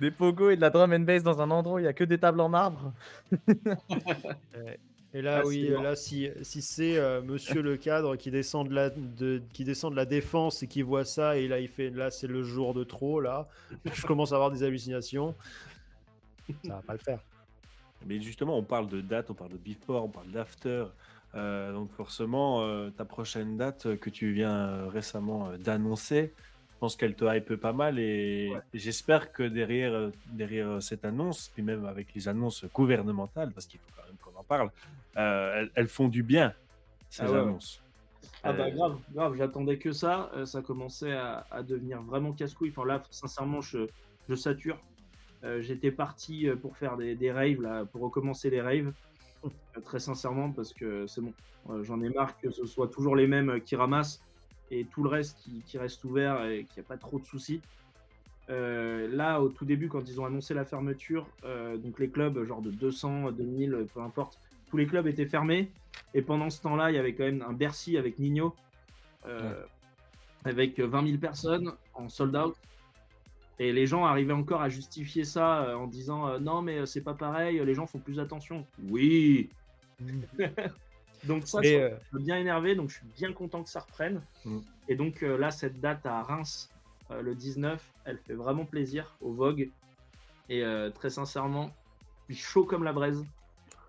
des pogos et de la drum and bass dans un endroit où il y a que des tables en marbre. Et là, Ah, oui, bon. là, si, si c'est euh, monsieur le cadre qui descend de, la, de, qui descend de la défense et qui voit ça, et là, il fait là, c'est le jour de trop, là, je commence à avoir des hallucinations. Ça va pas le faire. Mais justement, on parle de date, on parle de before, on parle d'after. Euh, donc forcément, euh, ta prochaine date euh, que tu viens euh, récemment euh, d'annoncer, je pense qu'elle te hype pas mal et, Ouais. j'espère que derrière, euh, derrière euh, cette annonce, puis même avec les annonces gouvernementales, parce qu'il faut quand même qu'on en parle, euh, elles, elles font du bien, ces Ah ouais, annonces. Ah bah grave, grave, j'attendais que ça. ça commençait à, à devenir vraiment casse-couille. Enfin là, sincèrement, je, je sature. Euh, J'étais parti pour faire des, des raves, là, pour recommencer les raves. Euh, très sincèrement, parce que c'est bon. J'en ai marre que ce soit toujours les mêmes qui ramassent et tout le reste qui, qui reste ouvert et qu'il n'y a pas trop de soucis. Euh, là, au tout début, quand ils ont annoncé la fermeture, euh, donc les clubs, genre de 200, 2000, peu importe, tous les clubs étaient fermés. Et pendant ce temps-là, il y avait quand même un Bercy avec Nino, euh, avec 20 000 personnes en sold out. Et les gens arrivaient encore à justifier ça en disant non, mais c'est pas pareil, les gens font plus attention. Oui. donc ça, Et, ça euh, m'a bien énervé, donc je suis bien content que ça reprenne. Mm. Et donc euh, là, cette date à Reims, euh, le 19, elle fait vraiment plaisir au Vogue. Et euh, très sincèrement, je suis chaud comme la braise.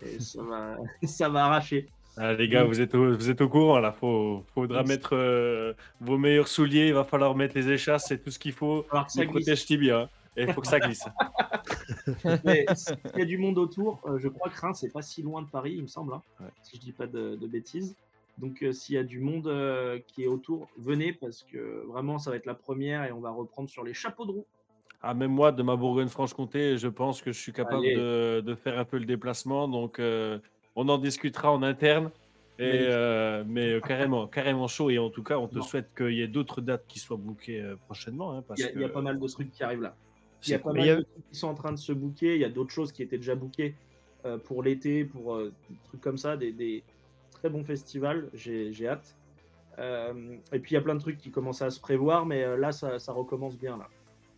Et ça va, ça va arracher. Ah, les gars, vous êtes au, vous êtes au courant là. Faut, faudra Oui. mettre euh, vos meilleurs souliers. Il va falloir mettre les échasses et tout ce qu'il faut. Alors que ça Les protège tibia. Et il faut que ça glisse. Mais s'il y a du monde autour, euh, je crois que Reims c'est pas si loin de Paris, il me semble, hein, Ouais. si je dis pas de, de bêtises. Donc euh, s'il y a du monde euh, qui est autour, venez parce que vraiment ça va être la première et on va reprendre sur les chapeaux de roue. Ah, même moi, de ma Bourgogne-Franche-Comté, je pense que je suis capable de, de faire un peu le déplacement. Donc, euh, on en discutera en interne. Et, mais carrément, carrément chaud. Et en tout cas, on te Non. souhaite qu'il y ait d'autres dates qui soient bookées prochainement. hein, Il y, a, il y a que pas mal de trucs qui arrivent là. Il y a pas mal a- de trucs qui sont en train de se booker. Il y a d'autres choses qui étaient déjà bookées euh, pour l'été, pour euh, des trucs comme ça, des, des très bons festivals. J'ai hâte. Euh, et puis il y a plein de trucs qui commencent à se prévoir, mais là ça, ça recommence bien là.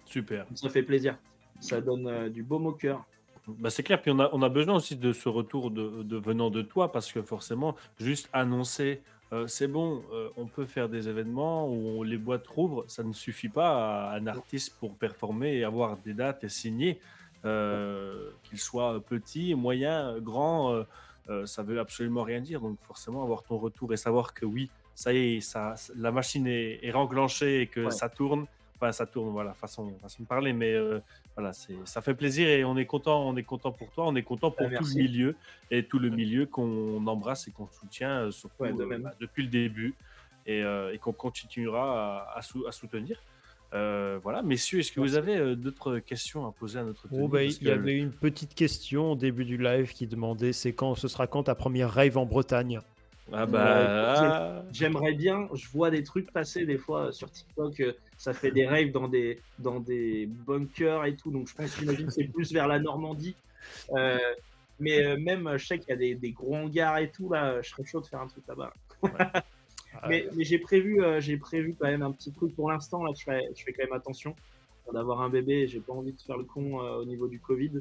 Super. Ça fait plaisir. Ça donne du baume au cœur. Bah, c'est clair, puis on a, on a besoin aussi de ce retour de, de venant de toi, parce que forcément, juste annoncer, euh, c'est bon, euh, on peut faire des événements où on- les boîtes rouvrent, ça ne suffit pas à un artiste pour performer et avoir des dates et signer, euh, qu'il soit petit, moyen, grand, ça veut absolument rien dire. Donc forcément, avoir ton retour et savoir que oui, ça y est, ça, la machine est, est renclenchée et que Ouais. ça tourne, enfin ça tourne, voilà, façon, façon de parler, mais... euh, voilà, c'est, ça fait plaisir et on est content, on est content pour toi, on est content pour Ah, tout le milieu et tout le milieu qu'on embrasse et qu'on soutient euh, surtout Ouais, de euh, même. bah, depuis le début et, euh, et qu'on continuera à, à sou- à soutenir. Euh, voilà, messieurs, est-ce que vous avez euh, d'autres questions à poser à notre Oh, bah, il y avait une petite question au début du live qui demandait c'est quand ce sera quand ta première rave en Bretagne? Ah bah, ah, J'aimerais bien, je vois des trucs passer des fois euh, sur TikTok, euh, ça fait des raves dans des, dans des bunkers et tout, donc je pense j'imagine que c'est plus vers la Normandie. Euh, mais même, je sais qu'il y a des, des gros hangars et tout, là, je serais chaud de faire un truc là-bas. mais mais j'ai prévu, euh, j'ai prévu quand même un petit truc pour l'instant, là, je fais, je fais quand même attention d'avoir un bébé, j'ai pas envie de faire le con euh, au niveau du Covid.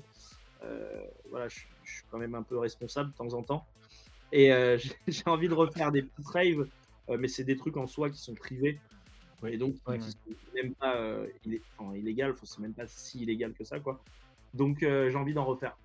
Voilà, je, je suis quand même un peu responsable de temps en temps. Et euh, j'ai envie de refaire des petites raves, euh, mais c'est des trucs en soi qui sont privés. Oui. Et donc, Ouais. qui sont même pas euh, illé- enfin, illégal, faut- c'est même pas si illégal que ça, quoi. Donc, euh, j'ai envie d'en refaire.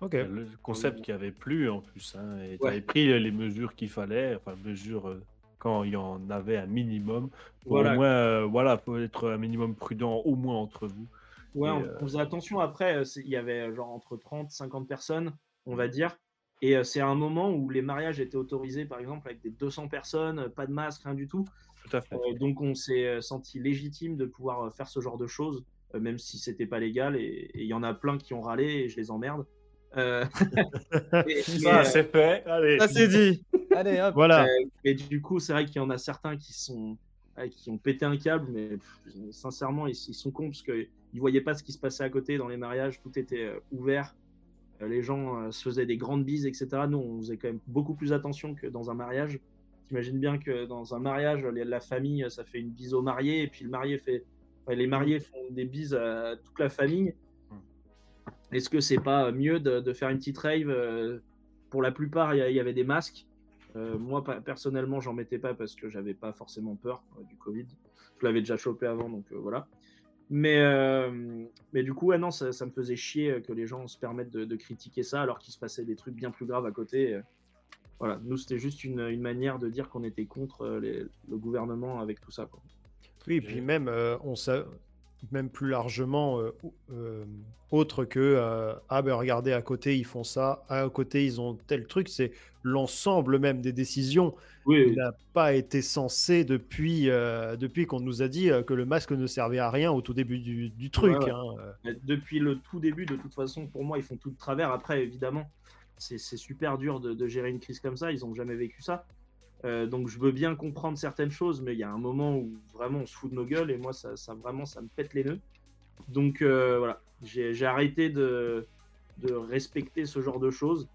Ok. le concept qui avait plu en plus. Hein, et tu Ouais. avais pris les mesures qu'il fallait, enfin, mesures euh, quand il y en avait un minimum. Pour Voilà. au moins, euh, voilà, pour être un minimum prudent, au moins entre vous. Ouais, Et, on, euh, on faisait attention. Après, il y avait genre entre 30 50 personnes, on va dire. Et euh, c'est un moment où les mariages étaient autorisés, par exemple, avec des 200 personnes, euh, pas de masque, rien du tout. Tout à fait. Euh, donc on s'est senti légitime de pouvoir faire ce genre de choses, euh, même si c'était pas légal. Et et il y en a plein qui ont râlé et je les emmerde. Euh, et- Ça, euh, c'est fait. Allez. Ça c'est dit. Allez hop. Voilà. mais du coup, c'est vrai qu'il y en a certains qui sont qui ont pété un câble, mais pff, sincèrement, ils, ils sont cons parce qu'ils voyaient pas ce qui se passait à côté dans les mariages. Tout était euh, ouvert. Euh, les gens euh, se faisaient des grandes bises, etc. Nous, on faisait quand même beaucoup plus attention que dans un mariage. T'imagines bien que dans un mariage, la famille, ça fait une bise au marié, et puis le marié fait, les mariés font des bises à toute la famille. Est-ce que c'est pas mieux de, de faire une petite rave euh, Pour la plupart, il y, avait des masques? Euh, moi, personnellement, j'en mettais pas parce que j'avais pas forcément peur euh, du Covid. Je l'avais déjà chopé avant, donc euh, voilà. Mais, euh, mais du coup, ouais, non, ça, ça me faisait chier euh, que les gens se permettent de, de critiquer ça alors qu'il se passait des trucs bien plus graves à côté. euh. Voilà, nous, c'était juste une, une manière de dire qu'on était contre les- le gouvernement avec tout ça. quoi. Oui, et puis même, euh, on sa- même plus largement, euh, euh, autre que euh, ah ben regardez à côté ils font ça, à côté ils ont tel truc, c'est l'ensemble même des décisions. Oui, Il n'a pas été censé depuis, depuis qu'on nous a dit que le masque ne servait à rien au tout début du, du truc. Ouais, hein, Depuis le tout début, de toute façon, pour moi, ils font tout de travers. Après, évidemment, c'est c'est super dur de, de gérer une crise comme ça. Ils n'ont jamais vécu ça. Euh, donc, je veux bien comprendre certaines choses, mais il y a un moment où vraiment on se fout de nos gueules et moi, ça, ça vraiment, ça me pète les nœuds. Donc, euh, voilà, j'ai arrêté de, de respecter ce genre de choses.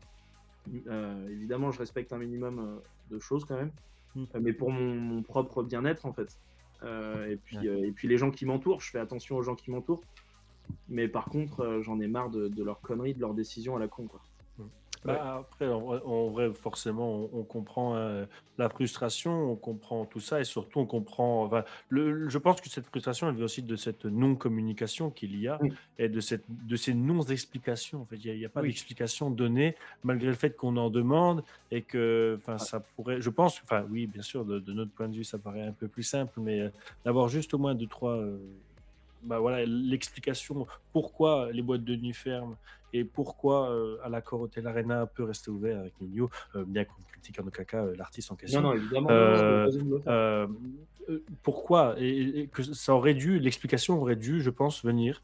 Euh, évidemment, je respecte un minimum de choses quand même, Mm. Euh, mais pour mon, mon propre bien-être en fait. Et, puis, Ouais. et puis les gens qui m'entourent, je fais attention aux gens qui m'entourent. Mais par contre, j'en ai marre de, de leurs conneries, de leurs décisions à la con. Quoi. Bah, après, en, vrai- en vrai, forcément, on, on comprend euh, la frustration, on comprend tout ça, et surtout, on comprend. enfin, le, le- je pense que cette frustration, elle vient aussi de cette non-communication qu'il y a et de, cette, de ces non-explications. En fait, il n'y a, pas Oui. d'explication donnée, malgré le fait qu'on en demande, et que, enfin, ça pourrait. Je pense, enfin, oui, bien sûr, de, de notre point de vue, ça paraît un peu plus simple, mais euh, d'avoir juste au moins deux, trois. euh, bah voilà, l'explication pourquoi les boîtes de nuit ferment et pourquoi euh, à l'accord Hotel Arena peut rester ouvert avec Nino, euh, bien qu'on critique en aucun cas euh, l'artiste en question. Non, non, évidemment. Pourquoi et, et que ça aurait dû, l'explication aurait dû, je pense, venir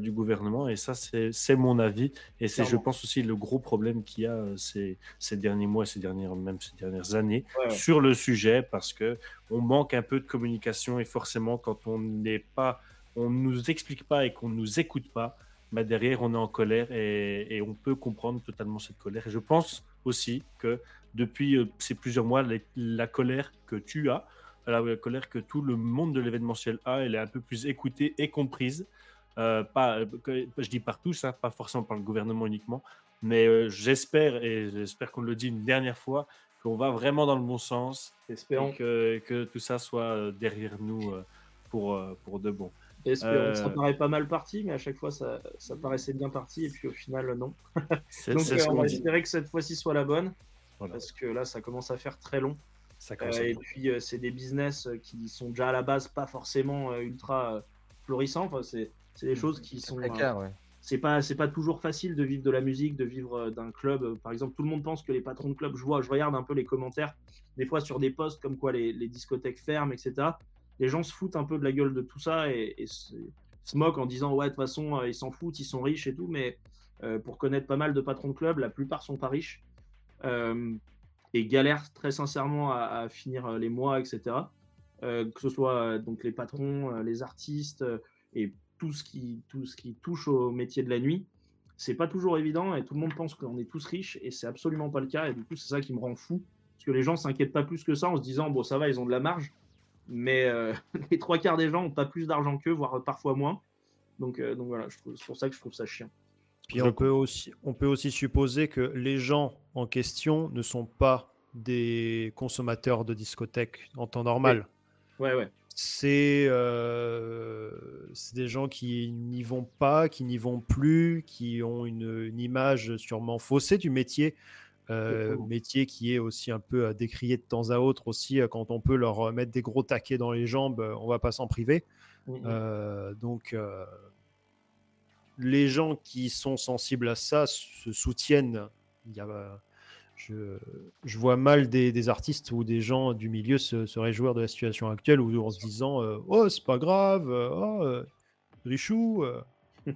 du gouvernement et ça c'est mon avis et c'est, je pense aussi le gros problème qu'il y a ces, ces derniers mois, ces dernières même ces dernières années Ouais, ouais. sur le sujet parce que on manque un peu de communication et forcément quand on n'est pas, on nous explique pas et qu'on nous écoute pas, bah derrière on est en colère et, et on peut comprendre totalement cette colère. Et je pense aussi que depuis euh, ces plusieurs mois, la, la colère que tu as, la, la colère que tout le monde de l'événementiel a, elle est un peu plus écoutée et comprise. Euh, pas, que- je dis par tous, hein, pas forcément par le gouvernement uniquement, mais euh, j'espère et j'espère qu'on le dit une dernière fois qu'on va vraiment dans le bon sens Espérons. et que, que tout ça soit derrière nous pour, pour de bon. Espérons. Ça Euh, paraît pas mal parti, mais à chaque fois, ça, ça paraissait bien parti. Et puis au final, non. Donc, euh, ce on va espérer que cette fois-ci soit la bonne. Voilà. Parce que là, ça commence à faire très long. Ça Euh, commence à et puis, euh, c'est des business qui sont déjà à la base pas forcément euh, ultra euh, florissants. Enfin, c'est des choses qui sont. euh, ouais. c'est pas c'est pas toujours facile de vivre de la musique, de vivre euh, d'un club. Par exemple, tout le monde pense que les patrons de clubs, je vois, je regarde un peu les commentaires des fois sur des posts comme quoi les, les discothèques ferment, etc. les gens se foutent un peu de la gueule de tout ça et, se, moquent en disant ouais de toute façon euh, ils s'en foutent, ils sont riches et tout, mais euh, pour connaître pas mal de patrons de club, la plupart sont pas riches euh, et galèrent très sincèrement à, finir les mois, etc. Que ce soit donc les patrons, les artistes et tout ce qui tout ce qui touche au métier de la nuit. C'est pas toujours évident et tout le monde pense qu'on est tous riches et c'est absolument pas le cas et du coup c'est ça qui me rend fou parce que les gens s'inquiètent pas plus que ça en se disant bon ça va ils ont de la marge mais euh, les trois quarts des gens ont pas plus d'argent qu'eux voire parfois moins donc euh, donc voilà c'est pour ça que je trouve ça chiant. Puis on peut, aussi, on peut aussi supposer que les gens en question ne sont pas des consommateurs de discothèques en temps normal. Ouais ouais. C'est euh, c'est des gens qui n'y vont pas, qui n'y vont plus, qui ont une, une image sûrement faussée du métier. Euh, métier qui est aussi un peu euh, décrié de temps à autre aussi euh, quand on peut leur mettre des gros taquets dans les jambes, on va pas s'en priver. Euh, donc, euh, les gens qui sont sensibles à ça se soutiennent. Il y a, je, je vois mal des, des artistes ou des gens du milieu se, se réjouir de la situation actuelle ou en se disant Oh, c'est pas grave, oh, Richou.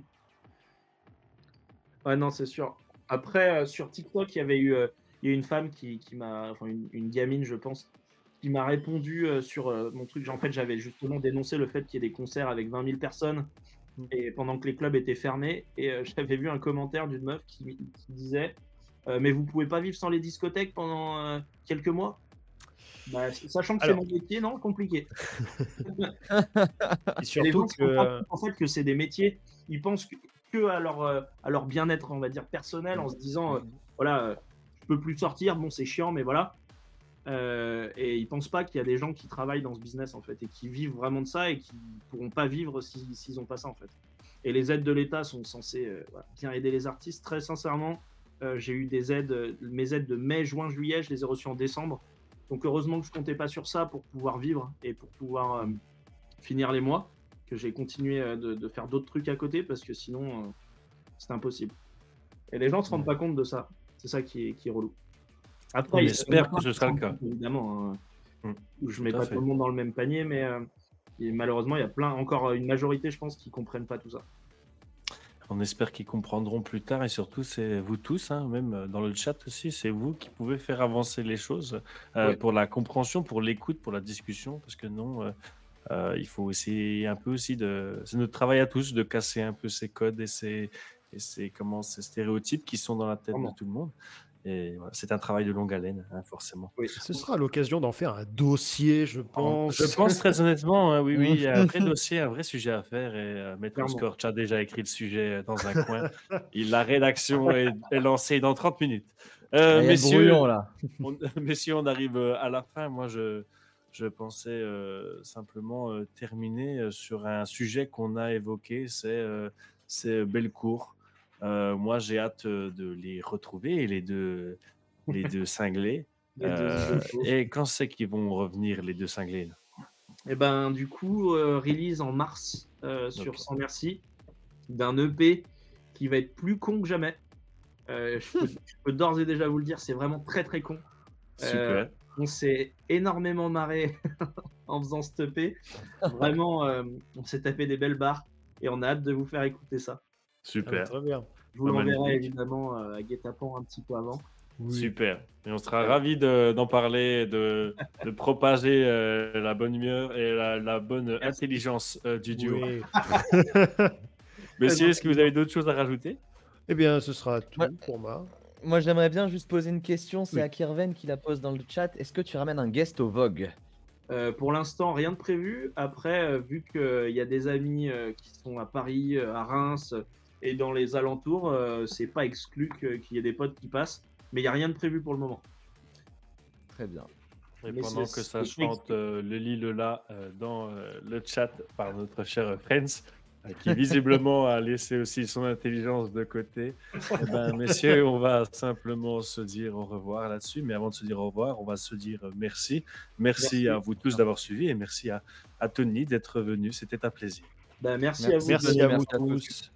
Ouais, non, c'est sûr. Après, euh, sur TikTok, il y avait eu, euh, il y a une femme qui, qui m'a, enfin une, une gamine, je pense, qui m'a répondu euh, sur mon truc. En fait, j'avais justement dénoncé le fait qu'il y ait des concerts avec 20 000 personnes et pendant que les clubs étaient fermés. Et j'avais vu un commentaire d'une meuf qui, qui disait euh, Mais vous pouvez pas vivre sans les discothèques pendant euh, quelques mois? Bah, Sachant que c'est mon métier, non, compliqué. Et Et les surtout gens que. compte, en fait que c'est des métiers, ils pensent que, que à leur, euh, à leur bien-être, on va dire, personnel, en se disant, euh, voilà, euh, je peux plus sortir, bon, c'est chiant, mais voilà. Euh, et ils pensent pas qu'il y a des gens qui travaillent dans ce business, en fait, et qui vivent vraiment de ça et qui pourront pas vivre si- s'ils ont pas ça, en fait. Et les aides de l'État sont censées euh, voilà, bien aider les artistes. Très sincèrement, euh, j'ai eu des aides, mes aides de mai, juin, juillet, je les ai reçues en décembre. Donc heureusement que je comptais pas sur ça pour pouvoir vivre et pour pouvoir finir les mois que j'ai continué euh, de, de faire d'autres trucs à côté parce que sinon euh, c'est impossible. Et les gens se rendent pas compte de ça. C'est ça qui est, qui est relou. Après, On espère que ce sera se le cas. Évidemment, hein. Mm. je mets pas fait. tout le monde dans le même panier, mais euh, et malheureusement, il y a plein, encore une majorité, je pense, qui comprennent pas tout ça. On espère qu'ils comprendront plus tard et surtout c'est vous tous, hein, même dans le chat aussi, c'est vous qui pouvez faire avancer les choses euh, Ouais. pour la compréhension, pour l'écoute, pour la discussion, parce que non, euh, il faut essayer un peu aussi de, c'est notre travail à tous de casser un peu ces codes et ces, et ces comment ces stéréotypes qui sont dans la tête de tout le monde. Et voilà, c'est un travail de longue haleine, hein, forcément. Oui. Ce sera l'occasion d'en faire un dossier, je pense. Je pense très honnêtement, hein, oui, oui, il y a un vrai dossier, un vrai sujet à faire. Et euh, Maître. Scorch a déjà écrit le sujet euh, dans un coin. Et la rédaction est, est lancée dans 30 minutes. Ah, il Euh, a le messieurs, brouillon, là. on, messieurs, on arrive euh, à la fin. Moi, je, je pensais euh, simplement euh, terminer euh, sur un sujet qu'on a évoqué, c'est c'est Bellecour. Moi, j'ai hâte de les retrouver et les deux, les deux cinglés. Les deux- et quand c'est qu'ils vont revenir, les deux cinglés? Et ben du coup, release en mars sur Ok. Sans Merci d'un EP qui va être plus con que jamais. Euh, je, peux, d'ores et déjà vous le dire, c'est vraiment très très con. Super. Euh, On s'est énormément marré en faisant ce EP. Vraiment, euh, on s'est tapé des belles barres et on a hâte de vous faire écouter ça. Ah, Super. très bien. Je vous Ah, l'enverrai évidemment euh, à guet-apens un petit peu avant. Super. Et on sera ravis de- d'en parler, de, de propager euh, la bonne humeur et la, la bonne intelligence euh, du duo. Oui. Messieurs, est-ce que vous avez d'autres choses à rajouter? Eh bien, ce sera tout Ouais. pour moi. Moi, j'aimerais bien juste poser une question. C'est Oui. Akirven qui la pose dans le chat. Est-ce que tu ramènes un guest au Vogue? Euh, pour l'instant, rien de prévu. Après, euh, vu qu'il y a des amis euh, qui sont à Paris, euh, à Reims euh, et dans les alentours, euh, c'est pas exclu qu'il y ait des potes qui passent. Mais il n'y a rien de prévu pour le moment. Très bien. Et Mais pendant que ça chante euh, le lit, le la euh, dans euh, le chat par notre cher Friends, euh, qui visiblement a laissé aussi son intelligence de côté. Eh ben, messieurs, on va simplement se dire au revoir là-dessus. Mais avant de se dire au revoir, on va se dire merci. Merci, Merci. à vous tous d'avoir suivi et merci à, à Tony d'être venu. C'était un plaisir. Bah, merci, Merci. à vous. Merci à vous tous.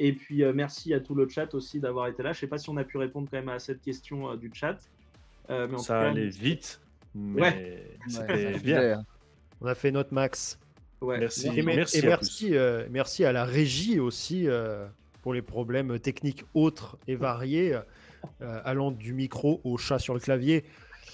Et puis euh, merci à tout le chat aussi d'avoir été là. Je sais pas si on a pu répondre quand même à cette question euh, du chat. Euh, mais en Ça tout cas, allait vite, mais Ouais. c'était Ouais, bien. hein. On a fait notre max. Ouais. Merci. Et, me- merci et à merci, euh, merci à la régie aussi euh, pour les problèmes techniques autres et variés, euh, allant du micro au chat sur le clavier.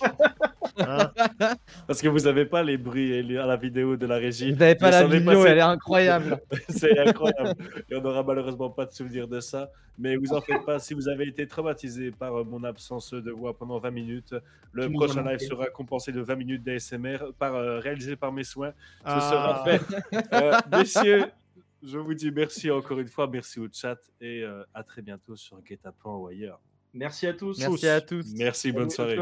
Hein Parce que vous n'avez pas les bruits à la vidéo de la régie. Vous n'avez pas la vidéo, passé- elle est incroyable. C'est incroyable. Et on n'aura malheureusement pas de souvenir de ça. Mais vous en faites pas. Si vous avez été traumatisé par euh, mon absence de voix pendant 20 minutes, le Tu prochain live sera compensé de 20 minutes d'ASMR par, euh, réalisé par mes soins. Ce Ah. sera fait. Euh, messieurs, je vous dis merci encore une fois. Merci au chat et euh, à très bientôt sur Guet-apens ou ailleurs. Merci à tous. Merci à tous. Merci, bonne soirée.